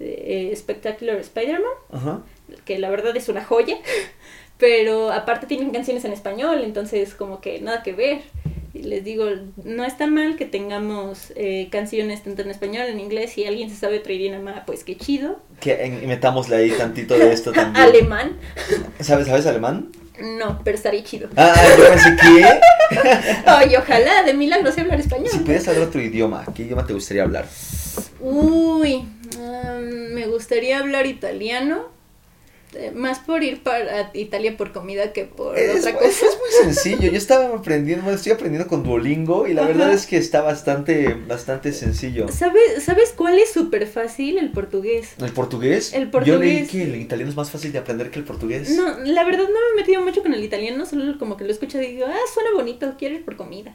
eh, Spectacular Spider-Man, que la verdad es una joya, [LAUGHS] pero aparte tienen canciones en español, entonces como que nada que ver les digo, no está mal que tengamos eh, canciones tanto en español, en inglés, si alguien se sabe otro idioma, pues qué chido. Que metámosle ahí tantito de esto también. [LAUGHS] alemán. ¿Sabes, ¿Sabes alemán? No, pero estaría chido. Ah, yo pensé que... [LAUGHS] Ay, ojalá, de milagro sé hablar español. Si pudieras hablar otro idioma, ¿qué idioma te gustaría hablar? Uy, me gustaría hablar italiano más por ir para Italia por comida que por otra cosa. Es muy sencillo. Yo estaba aprendiendo, estoy aprendiendo con Duolingo y la verdad es que está bastante, bastante sencillo. ¿Sabes, ¿Sabes cuál es súper fácil? El portugués. ¿El portugués? El portugués. Yo leí que el italiano es más fácil de aprender que el portugués. No, la verdad no me he metido mucho con el italiano, solo como que lo escucho y digo, ah, suena bonito, quiero ir por comida.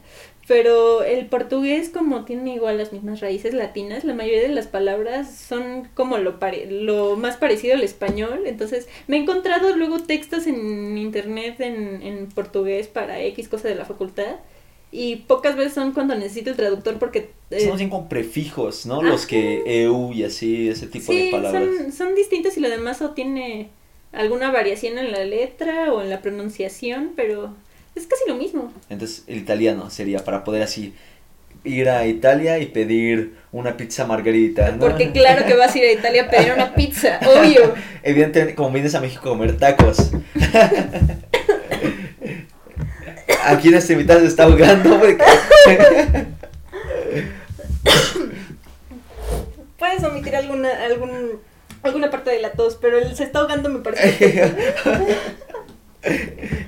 Pero el portugués, como tiene igual las mismas raíces latinas, la mayoría de las palabras son como lo, lo más parecido al español. Entonces, me he encontrado luego textos en internet en, en portugués para X cosa de la facultad. Y pocas veces son cuando necesito el traductor porque... Eh, son así con prefijos, ¿no? Los que EU y así, ese tipo de palabras. Son, son distintos y lo demás o tiene alguna variación en la letra o en la pronunciación, pero es casi lo mismo. Entonces, el italiano sería para poder así ir a Italia y pedir una pizza margarita, ¿no? Porque claro que vas a ir a Italia a pedir una pizza, [LAUGHS] obvio. Evidentemente, como vienes a México a comer tacos. [LAUGHS] Aquí en este invitado se está ahogando. [LAUGHS] Puedes omitir alguna, algún, alguna parte de la tos, pero él se está ahogando me parece.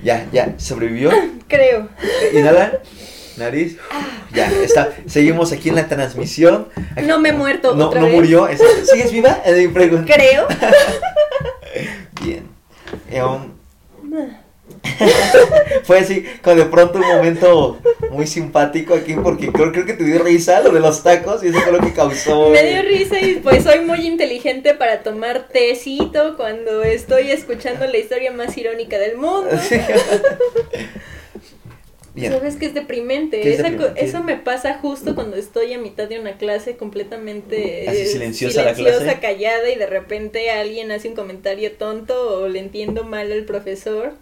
ya, ya, ¿sobrevivió? Creo. Inhala, nariz. Ya, está. Seguimos aquí en la transmisión. no me he muerto. No, no murió. ¿Sigues viva? [LAUGHS] Creo. Bien. Um, [LAUGHS] fue así, como de pronto un momento muy simpático aquí porque creo, creo que te dio risa lo de los tacos y eso fue lo que causó. Me dio risa y pues soy muy inteligente para tomar tecito cuando estoy escuchando la historia más irónica del mundo. [LAUGHS] Sabes que es deprimente. Eso me pasa justo cuando estoy a mitad de una clase completamente Así silenciosa, la clase. callada y de repente alguien hace un comentario tonto o le entiendo mal al profesor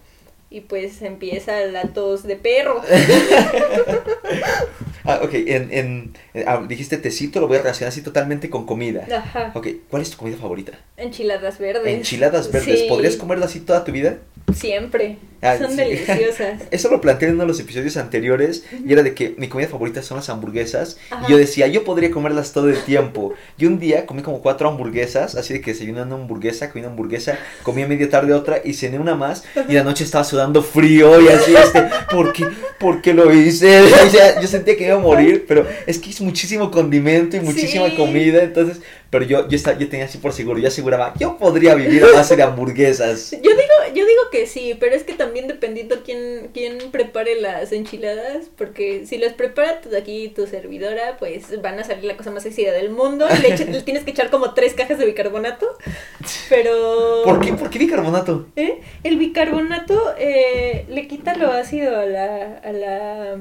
y pues empieza la tos de perro. [LAUGHS] ah, ok, en, en, ah, dijiste tecito, lo voy a relacionar así totalmente con comida. Ajá. Ok, ¿cuál es tu comida favorita? Enchiladas verdes. Enchiladas verdes. ¿Podrías comerlo así toda tu vida? Siempre. Ah, Son sí. deliciosas. [LAUGHS] Eso lo planteé en uno de los episodios anteriores y era de que mi comida favorita son las hamburguesas Ajá. y yo decía, yo podría comerlas todo el tiempo. Y un día comí como cuatro hamburguesas, así de que desayuné una hamburguesa, comí una hamburguesa, comí a media tarde otra y cené una más y la noche estaba sudando frío y así, este, ¿por qué, ¿por qué lo hice? [LAUGHS] Yo sentía que iba a morir, pero es que es muchísimo condimento y muchísima Sí. comida, entonces, pero yo, yo, estaba, yo tenía así por seguro, yo aseguraba, yo podría vivir a base de hamburguesas. [LAUGHS] Yo digo, yo digo que sí, pero es que también dependiendo quién, quién prepare las enchiladas, porque si las prepara tu- aquí tu servidora, pues van a salir la cosa más sexy del mundo. Le, echa- le tienes que echar como tres cajas de bicarbonato, pero... ¿Por qué, ¿Por qué bicarbonato? ¿Eh? El bicarbonato eh, le quita lo ácido a la, a la,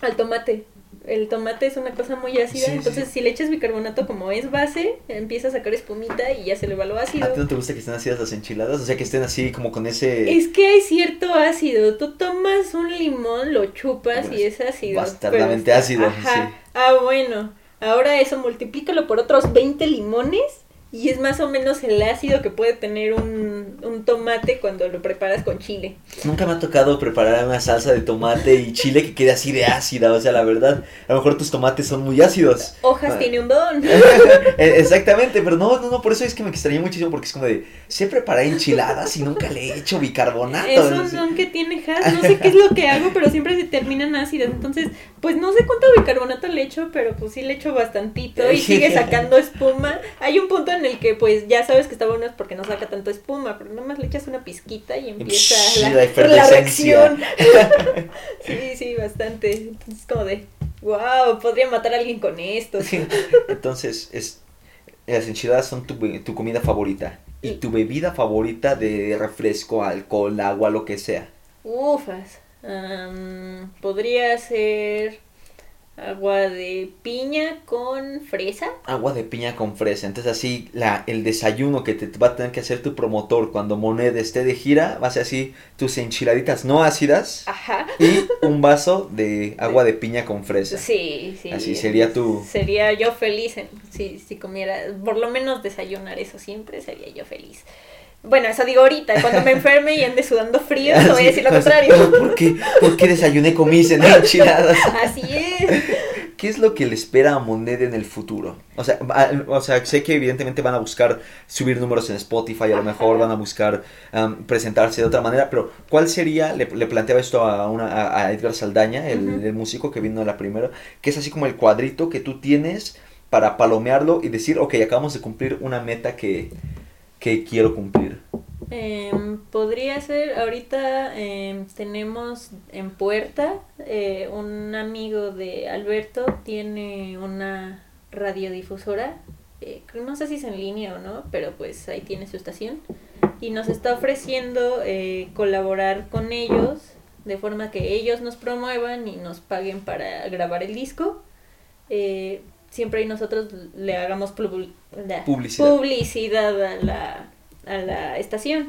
al tomate. El tomate es una cosa muy ácida, Sí, entonces sí. si le echas bicarbonato como es base, empieza a sacar espumita y ya se le va lo ácido. ¿A ti no te gusta que estén ácidas las enchiladas? O sea, que estén así como con ese... Es que hay cierto ácido. Tú tomas un limón, lo chupas y es ácido. Bastardamente ácido, Ajá. sí. Ah, bueno. Ahora eso multiplícalo por otros 20 limones y es más o menos el ácido que puede tener un, un tomate cuando lo preparas con chile. Nunca me ha tocado preparar una salsa de tomate y chile que quede así de ácida. O sea, la verdad, a lo mejor tus tomates son muy ácidos. Hojas Ah. tiene un don. [LAUGHS] Eh, Exactamente, pero no, no, no, por eso es que me extrañé muchísimo porque es como de, sé preparar enchiladas y nunca le he hecho bicarbonato. Es un don que tiene Has. No sé qué es lo que hago, pero siempre se terminan ácidas. Entonces, pues no sé cuánto bicarbonato le echo, pero pues sí le echo bastantito y sigue sacando espuma. Hay un punto en el que pues ya sabes que está bueno es porque no saca tanto espuma, pero nada más le echas una pizquita y empieza la, la la reacción. [LAUGHS] sí, sí, bastante. Entonces como de, wow, podría matar a alguien con esto. Sí. Entonces, es, las enchiladas son tu, tu comida favorita. Y tu bebida favorita de refresco, alcohol, agua, lo que sea. Ufas. Podría ser agua de piña con fresa. Agua de piña con fresa. Entonces así la, el desayuno que te va a tener que hacer tu promotor cuando Moneda esté de gira va a ser así tus enchiladitas no ácidas Ajá. y un vaso de agua de piña con fresa. Sí, sí. Así sería tu- Sería yo feliz en- si, si comiera, por lo menos desayunar eso siempre, sería yo feliz. Bueno, eso digo ahorita, cuando me enferme y ande sudando frío, te voy a decir lo contrario. ¿Por qué, ¿Por qué desayuné comí cené enchiladas? [LAUGHS] Así es. ¿Qué es lo que le espera a Moneda en el futuro? O sea, o sea, sé que evidentemente van a buscar subir números en Spotify, a lo mejor van a buscar presentarse de otra manera, pero ¿cuál sería? Le, le planteaba esto a, una, a, a Edgar Saldaña, el músico que vino a la primera, que es así como el cuadrito que tú tienes para palomearlo y decir, ok, acabamos de cumplir una meta que, que quiero cumplir. Em, podría ser, ahorita em, tenemos en puerta eh, un amigo de Alberto, tiene una radiodifusora, eh, no sé si es en línea o no, pero pues ahí tiene su estación y nos está ofreciendo eh, colaborar con ellos de forma que ellos nos promuevan y nos paguen para grabar el disco. Siempre y nosotros le hagamos Publicidad. publicidad a la, a la estación.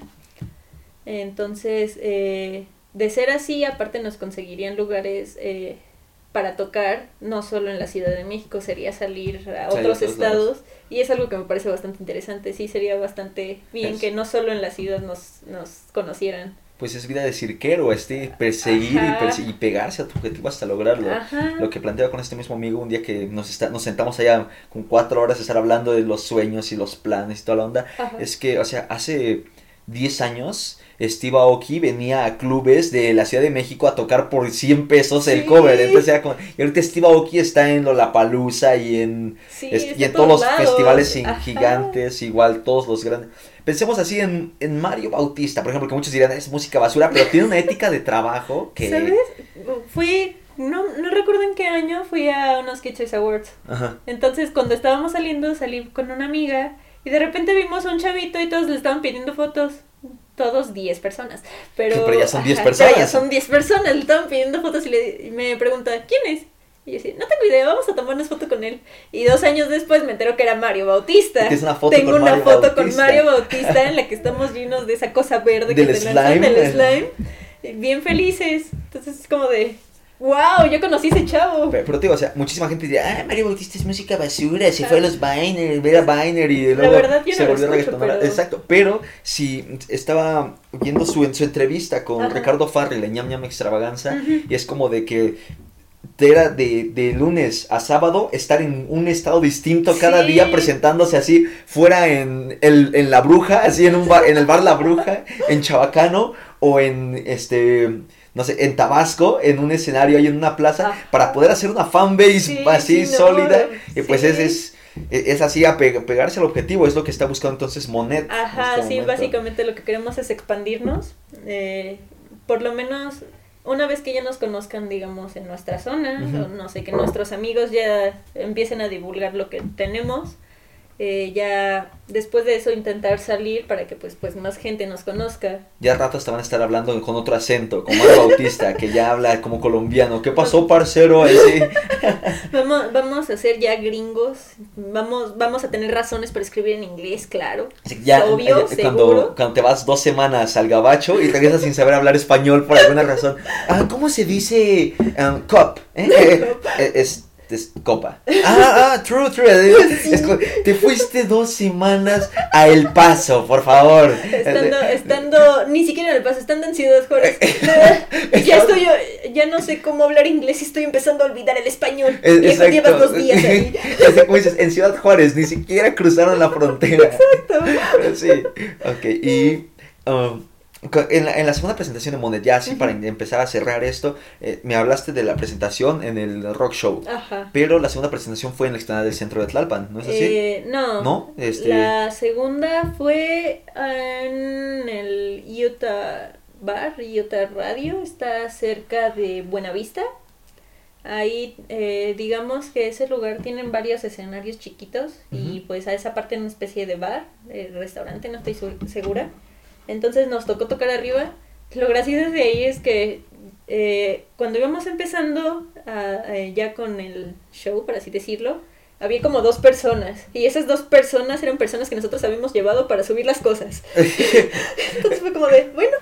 Entonces, eh, de ser así, aparte nos conseguirían lugares eh, para tocar, no solo en la Ciudad de México, sería salir a otros estados. lados. Y es algo que me parece bastante interesante. Sí, sería bastante bien Es- que no solo en la ciudad nos, nos conocieran. Pues es vida de cirquero, este, perseguir y, perse- y pegarse a tu objetivo hasta lograrlo. Ajá. Lo que planteaba con este mismo amigo un día que nos, está, nos sentamos allá con cuatro horas a estar hablando de los sueños y los planes y toda la onda, Ajá. es que, o sea, hace 10 años Steve Aoki venía a clubes de la Ciudad de México a tocar por 100 pesos el cover. Entonces era como, y ahorita Steve Aoki está en Lollapalooza y en, Sí, es- está y en todos los festivales Ajá. gigantes, igual todos los grandes. Pensemos así en, en Mario Bautista, por ejemplo, que muchos dirán es música basura, pero tiene una ética de trabajo que... ¿Sabes? Fui, no, no recuerdo en qué año, fui a unos Choice Awards. Ajá. Entonces, cuando estábamos saliendo, salí con una amiga y de repente vimos a un chavito y todos le estaban pidiendo fotos. Todos 10 personas. Pero, Que pero ya son 10 Ajá, personas. pero ya son 10 personas. Le estaban pidiendo fotos y, le, y me pregunta, ¿quién es? Y yo decía, no tengo idea, vamos a tomarnos foto con él. Y dos años después me entero que era Mario Bautista. Tienes una foto Tengo con una Mario foto Bautista. con Mario Bautista en la que estamos llenos de esa cosa verde que [LAUGHS] Del te lanzan slime. del slime. Bien felices. Entonces es como de, wow, yo conocí ese chavo. Pero, pero te digo, o sea, muchísima gente diría, ah, Mario Bautista es música basura, se fue a los Biner, ver a Biner y luego verdad, yo se no volvió reggaetonera. pero- Exacto, pero si estaba viendo su, en su entrevista con Ajá. Ricardo Farrell en Ñam Ñam Extravaganza, y es como de que era de, de lunes a sábado estar en un estado distinto cada Sí. día presentándose así fuera en, el, en La Bruja, así en un bar, en el bar La Bruja, en Chabacano o en este no sé, en Tabasco, en un escenario ahí en una plaza, Ajá. para poder hacer una fanbase Sí, así sí, no, sólida. Y pues sí. es, es, es así a pe- pegarse al objetivo, es lo que está buscando entonces Monet. en Ajá, este sí, momento. básicamente lo que queremos es expandirnos. eh, por lo menos una vez que ya nos conozcan, digamos, en nuestra zona, o no sé, que nuestros amigos ya empiecen a divulgar lo que tenemos. Eh, ya después de eso intentar salir para que pues pues más gente nos conozca. Ya ratos te van a estar hablando con otro acento, como Mario Bautista, que ya habla como colombiano. ¿Qué pasó, parcero? Así. [LAUGHS] Vamos, vamos a ser ya gringos, vamos, vamos a tener razones para escribir en inglés, claro. Ya, Obvio, eh, cuando, cuando te vas dos semanas al gabacho y regresas sin saber hablar español por alguna razón. Ah, ¿cómo se dice um, cup? ¿Eh? [LAUGHS] Eh, eh, es copa. Ah, ah, true, true. [LAUGHS] Es te fuiste dos semanas a El Paso, por favor. Estando, estando, ni siquiera en el paso, estando en Ciudad Juárez. [LAUGHS] ya [LAUGHS] estoy, ya no sé cómo hablar inglés y estoy empezando a olvidar el español. Eh, Viejo, Exacto. llevas dos días ahí. Dices, en Ciudad Juárez, ni siquiera cruzaron la frontera. Exacto. Sí, ok. Y um, en, la, en la segunda presentación de Monet, ya así para empezar a cerrar esto, eh, me hablaste de la presentación en el rock show. Ajá. Pero la segunda presentación fue en la explanada del centro de Tlalpan, ¿no es así? Eh, no. ¿No? Este- La segunda fue en el Utah Bar, Utah Radio, está cerca de Buenavista. Ahí, eh, digamos que ese lugar tienen varios escenarios chiquitos y pues a esa parte una especie de bar, eh, restaurante, no estoy segura. Entonces nos tocó tocar arriba. Lo gracioso de ahí es que eh, cuando íbamos empezando a- eh, ya con el show, por así decirlo, había como dos personas y esas dos personas eran personas que nosotros habíamos llevado para subir las cosas. [LAUGHS] Entonces fue como de, bueno,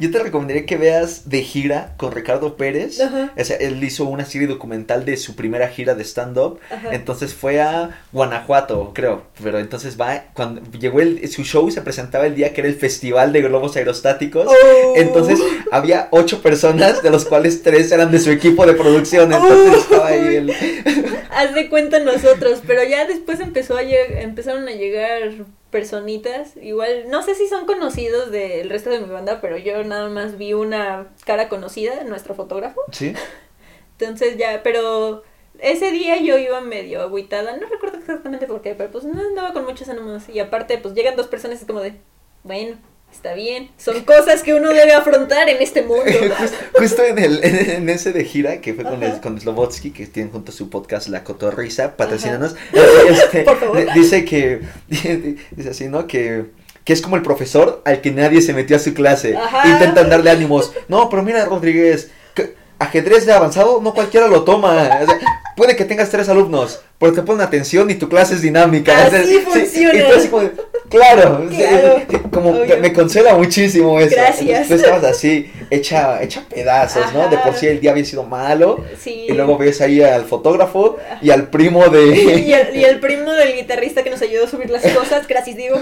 Yo te recomendaría que veas de gira con Ricardo Pérez. Ajá. O sea, él hizo una serie documental de su primera gira de stand-up. Entonces fue a Guanajuato, creo. Pero entonces va, cuando llegó el, su show, se presentaba el día que era el Festival de Globos Aerostáticos. Oh. Entonces había ocho personas, de los cuales tres eran de su equipo de producción. Entonces Oh. estaba ahí el... [LAUGHS] haz de cuenta nosotros, pero ya después empezó a empezaron a llegar personitas, igual, no sé si son conocidos del resto de mi banda, pero yo nada más vi una cara conocida, nuestro fotógrafo, ¿Sí? [LAUGHS] entonces ya, pero ese día yo iba medio agüitada, no recuerdo exactamente por qué, pero pues no andaba con muchos ánimos, y aparte pues llegan dos personas y es como de, bueno, está bien, son cosas que uno debe afrontar en este mundo. [LAUGHS] Just- Justo en, el, en, en ese de gira que fue con, el, con Slobotsky, que tienen junto su podcast La Cotorrisa, patrocínanos. [LAUGHS] Este, Por favor. Dice que, [LAUGHS] dice así, ¿no? Que, que es como el profesor al que nadie se metió a su clase. Ajá. Intentan darle ánimos. No, pero mira, Rodríguez, que ajedrez de avanzado no cualquiera lo toma. O sea, puede que tengas tres alumnos, pero te ponen atención y tu clase es dinámica. Así O sea, sí, funciona. como de, claro, como obvio. me consuela muchísimo eso. Gracias. Tú estabas así, hecha, hecha pedazos, ¿no? De por sí el día había sido malo. Sí. Y luego ves ahí al fotógrafo y al primo de... [LAUGHS] y, el, y el [LAUGHS] primo del guitarrista que nos ayudó a subir las [LAUGHS] cosas, gracias digo.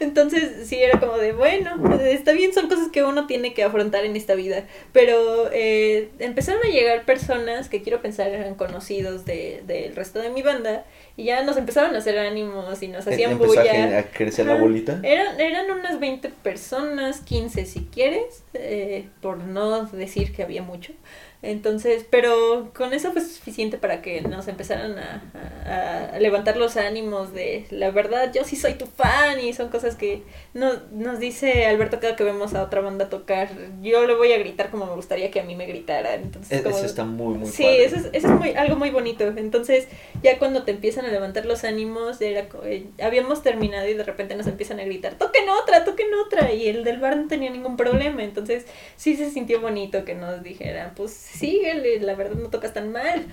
Entonces sí era como de, bueno, está bien, son cosas que uno tiene que afrontar en esta vida. Pero eh, empezaron a llegar personas que quiero pensar eran conocidos de- del resto de mi banda y ya nos empezaron a hacer ánimos y nos hacían Empezó bulla. a crecer la bolita. Eran, eran unas 20 personas, 15 si quieres, eh, por no decir que había mucho. Entonces, pero con eso fue suficiente para que nos empezaran a, a- a levantar los ánimos de la verdad, yo sí soy tu fan y son cosas que nos, nos dice Alberto cada que vemos a otra banda tocar, yo le voy a gritar como me gustaría que a mí me gritaran. Entonces, E- como- Eso está muy, muy Sí, padre. eso es, eso es muy, algo muy bonito. Entonces, ya cuando te empiezan a levantar los ánimos, era, eh, habíamos terminado y de repente nos empiezan a gritar, toquen otra, toquen otra. Y el del bar no tenía ningún problema. Entonces, sí se sintió bonito que nos dijeran, pues síguele, la verdad no tocas tan mal.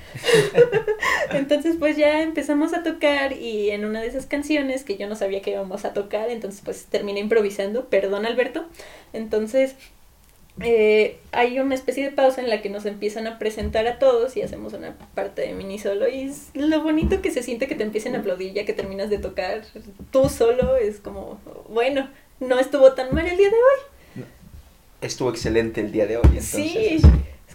[LAUGHS] entonces, pues ya empezamos a tocar y en una de esas canciones que yo no sabía que íbamos a tocar, entonces pues terminé improvisando, perdón Alberto. Entonces, eh, hay una especie de pausa en la que nos empiezan a presentar a todos y hacemos una parte de mini solo y es lo bonito que se siente que te empiecen a aplaudir ya que terminas de tocar tú solo es como bueno no estuvo tan mal el día de hoy estuvo excelente el día de hoy entonces. sí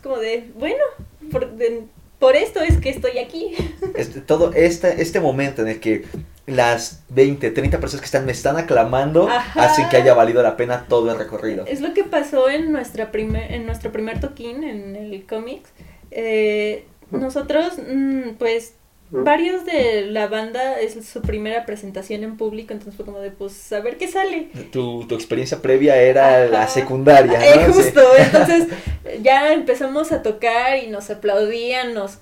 es como de bueno por, de, por esto es que estoy aquí [LAUGHS] este, todo este, este momento en el que las 20, 30 personas que están me están aclamando Ajá. hacen que haya valido la pena todo el recorrido. Es lo que pasó en nuestra primer, en nuestro primer toquín en el cómics. Eh, nosotros, mm, pues, varios de la banda es su primera presentación en público, entonces fue como de, pues, a ver qué sale. Tu, tu experiencia previa era la secundaria, [LAUGHS] ¿no? Eh, Sí. justo, entonces ya empezamos a tocar y nos aplaudían, nos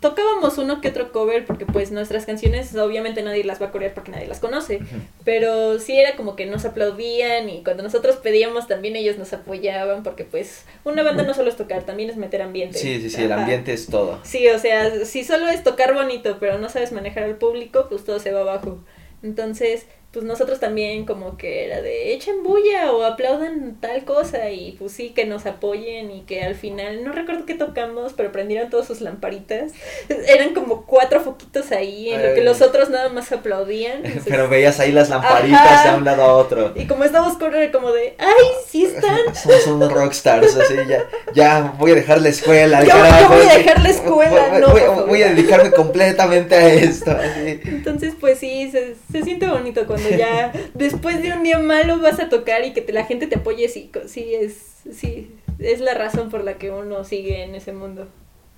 tocábamos uno que otro cover porque pues nuestras canciones obviamente nadie las va a corear porque nadie las conoce, pero sí era como que nos aplaudían y cuando nosotros pedíamos también ellos nos apoyaban porque pues una banda no solo es tocar, también es meter ambiente. Sí, sí, sí, el ambiente es todo. Sí, o sea, si solo es tocar bonito, pero no sabes manejar al público, pues todo se va abajo. Entonces, pues nosotros también como que era de echen bulla o aplaudan tal cosa y pues sí, que nos apoyen y que al final, no recuerdo qué tocamos, pero prendieron todas sus lamparitas. [LAUGHS] Eran como cuatro foquitos ahí en lo que los otros nada más aplaudían. [LAUGHS] Entonces- Pero veías ahí las lamparitas Ajá. de un lado a otro. y como estábamos con era como de, ay, sí están. [LAUGHS] Somos unos rockstars, así, ya, ya voy a dejar la escuela, Yo- voy a dejar la escuela, Voy- no, voy, a dedicarme completamente a esto, así. Entonces, pues sí, se, se siente bonito cuando ya [LAUGHS] después de un día malo vas a tocar y que te- la gente te apoye, sí, sí, es, sí, es la razón por la que uno sigue en ese mundo.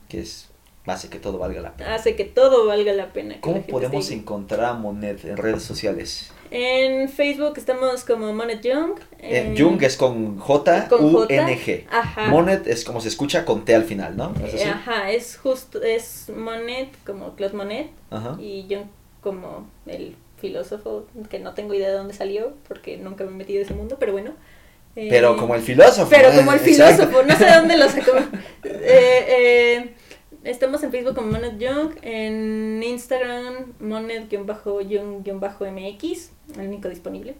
Que es, hace que todo valga la pena. Hace que todo valga la pena. la ¿Cómo podemos encontrar a Monet en redes sociales? En Facebook estamos como Monet Young. Eh, en- Jung es con J, con U. N, G. Ajá. Monet es como se escucha con T al final, ¿no? ¿Es así? Eh, Ajá, es justo, es Monet como Claude Monet Ajá. y Young como el filósofo que no tengo idea de dónde salió porque nunca me he metido en ese mundo, pero bueno. Eh, Pero como el filósofo. Pero ¿eh? como el Exacto. filósofo, no sé de dónde lo sacó. [LAUGHS] Eh, eh, estamos en Facebook como Monet Young, en Instagram Monet-Young-MX, el único disponible.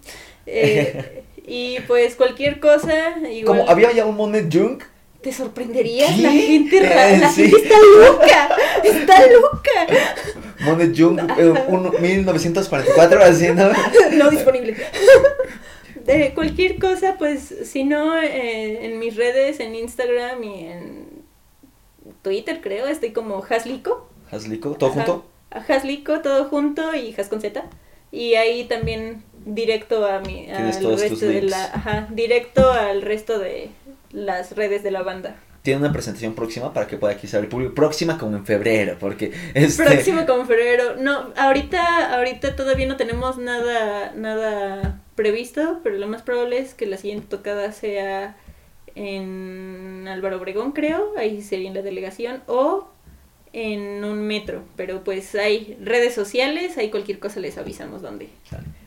Eh, [LAUGHS] y pues cualquier cosa, igual Como había ya un Monet Jung. Te sorprenderías, ¿Qué? la gente Eh, [LAUGHS] la sí. gente está loca, está loca. Monet Jung eh, un- 1944, así, ¿no? [LAUGHS] no disponible. [LAUGHS] De cualquier cosa, pues, si no, eh, en mis redes, en Instagram y en Twitter, creo, estoy como Haslico. Haslico, todo Ajá. junto. Haslico, todo junto y Has con Z. Y ahí también directo a mi, al resto de la, ajá, directo al resto de las redes de la banda. Tiene una presentación próxima para que pueda quizá el público. Próxima como en febrero, porque este. Próximo como febrero. No, ahorita, ahorita todavía no tenemos nada, nada previsto, pero lo más probable es que la siguiente tocada sea en Álvaro Obregón, creo, ahí sería en la delegación, o en un metro, pero pues hay redes sociales, hay cualquier cosa les avisamos dónde.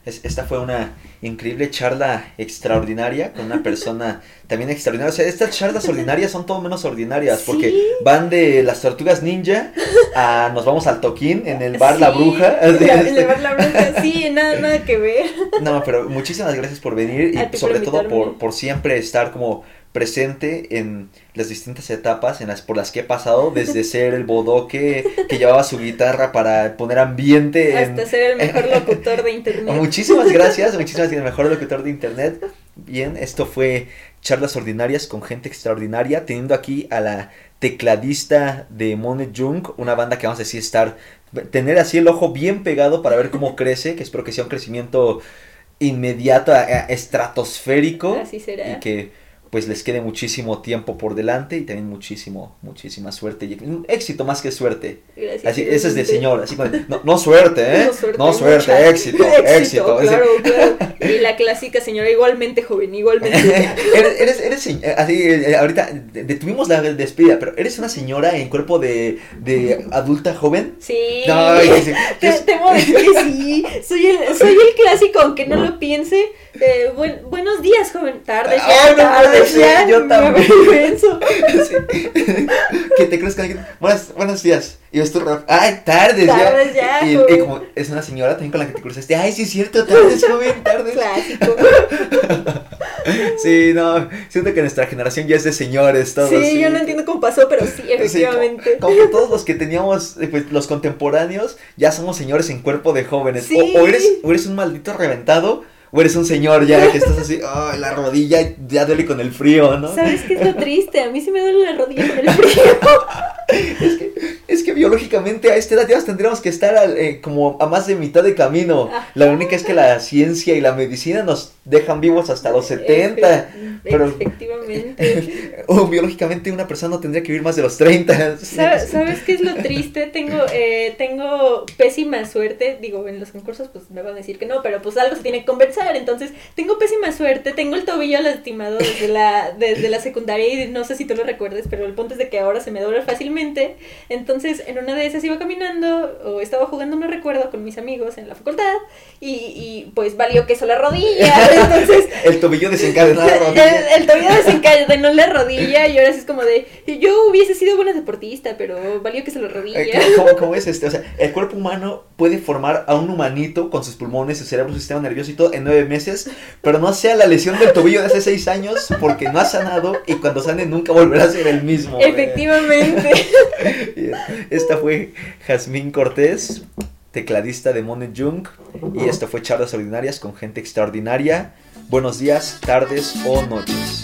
Es- esta fue una increíble charla extraordinaria con una persona [LAUGHS] también extraordinaria. O sea, estas charlas ordinarias son todo menos ordinarias porque van de las tortugas ninja a nos vamos al toquín en el bar La Bruja. la- este. el bar [LAUGHS] La Bruja, sí, nada, nada que ver. No, pero muchísimas gracias por venir y sobre todo por, por siempre estar como presente en las distintas etapas en las por las que he pasado, desde [LAUGHS] ser el bodoque que llevaba su guitarra para poner ambiente en... Hasta ser el mejor [LAUGHS] locutor de internet. Muchísimas [LAUGHS] gracias, muchísimas gracias, el mejor locutor de internet. Bien, esto fue charlas ordinarias con gente extraordinaria, teniendo aquí a la tecladista de Monet Jung, una banda que vamos a decir estar, tener así el ojo bien pegado para ver cómo crece, que espero que sea un crecimiento inmediato, a- a- estratosférico, Así será. y que pues les quede muchísimo tiempo por delante y también muchísimo, muchísima suerte y éxito más que suerte. Gracias, Así, ese es de señor, así como, no, no suerte, ¿eh? [LAUGHS] No suerte, [LAUGHS] éxito, éxito. así. Claro, claro. Y la clásica señora, igualmente joven, igualmente. [LAUGHS] eres, eres, eres se- así, eh, ahorita de- detuvimos la despedida, pero eres una señora en cuerpo de, de adulta joven. Sí. No, te, te que sí. Soy el, soy el clásico, aunque no lo piense. Eh, buen- buenos días, joven. Tardes ya, puede tardes ser, ya. yo también. [LAUGHS] sí. que te crees que alguien, buenas, buenos días. Y ves tu rap, ay, tardes, Tardes ya, Y, como es una señora también con la que te cruzaste, ay, sí es cierto, tardes, joven, tardes. Clásico. [LAUGHS] Sí, no, siento que nuestra generación ya es de señores, todos. Sí, yo no entiendo cómo pasó, pero sí, efectivamente. Sí, como, todos los que teníamos, eh, pues, los contemporáneos, ya somos señores en cuerpo de jóvenes. Sí. O, o, eres, o eres un maldito reventado, o eres un señor ya que estás así, oh, la rodilla ya duele con el frío, ¿no? ¿Sabes qué es lo triste? A mí sí me duele la rodilla con el frío. [LAUGHS] es, que, es que biológicamente a esta edad ya tendríamos que estar al, eh, como a más de mitad de camino. La única es que la ciencia y la medicina nos dejan vivos hasta los 70. Efe- pero Efectivamente. [LAUGHS] o biológicamente una persona no tendría que vivir más de los 30. Sa- ¿Sabes qué es lo triste? Tengo, eh, tengo pésima suerte. Digo, en los concursos pues me van a decir que no, pero pues algo se tiene que conversar. Entonces, tengo pésima suerte. Tengo el tobillo lastimado desde la, desde la secundaria y no sé si tú lo recuerdes, pero el punto es de que ahora se me dobla fácilmente. Entonces, en una de esas iba caminando o estaba jugando, no recuerdo, con mis amigos en la facultad y, y pues valió queso la rodilla. [LAUGHS] Entonces, El tobillo desencadenado la rodilla. el, el tobillo desencadenó la rodilla y ahora sí es como de yo hubiese sido buena deportista, pero valió que se lo rodilla. Eh, ¿Cómo, cómo es este? O sea, el cuerpo humano puede formar a un humanito con sus pulmones, su cerebro, su sistema nervioso y todo en nueve meses, pero no sea la lesión del tobillo de hace seis años porque no ha sanado y cuando sane nunca volverá a ser el mismo. Efectivamente. [LAUGHS] Esta fue Jazmín Cortés, tecladista de Monet Jung, y esto fue Charlas Ordinarias con gente extraordinaria. Buenos días, tardes o noches.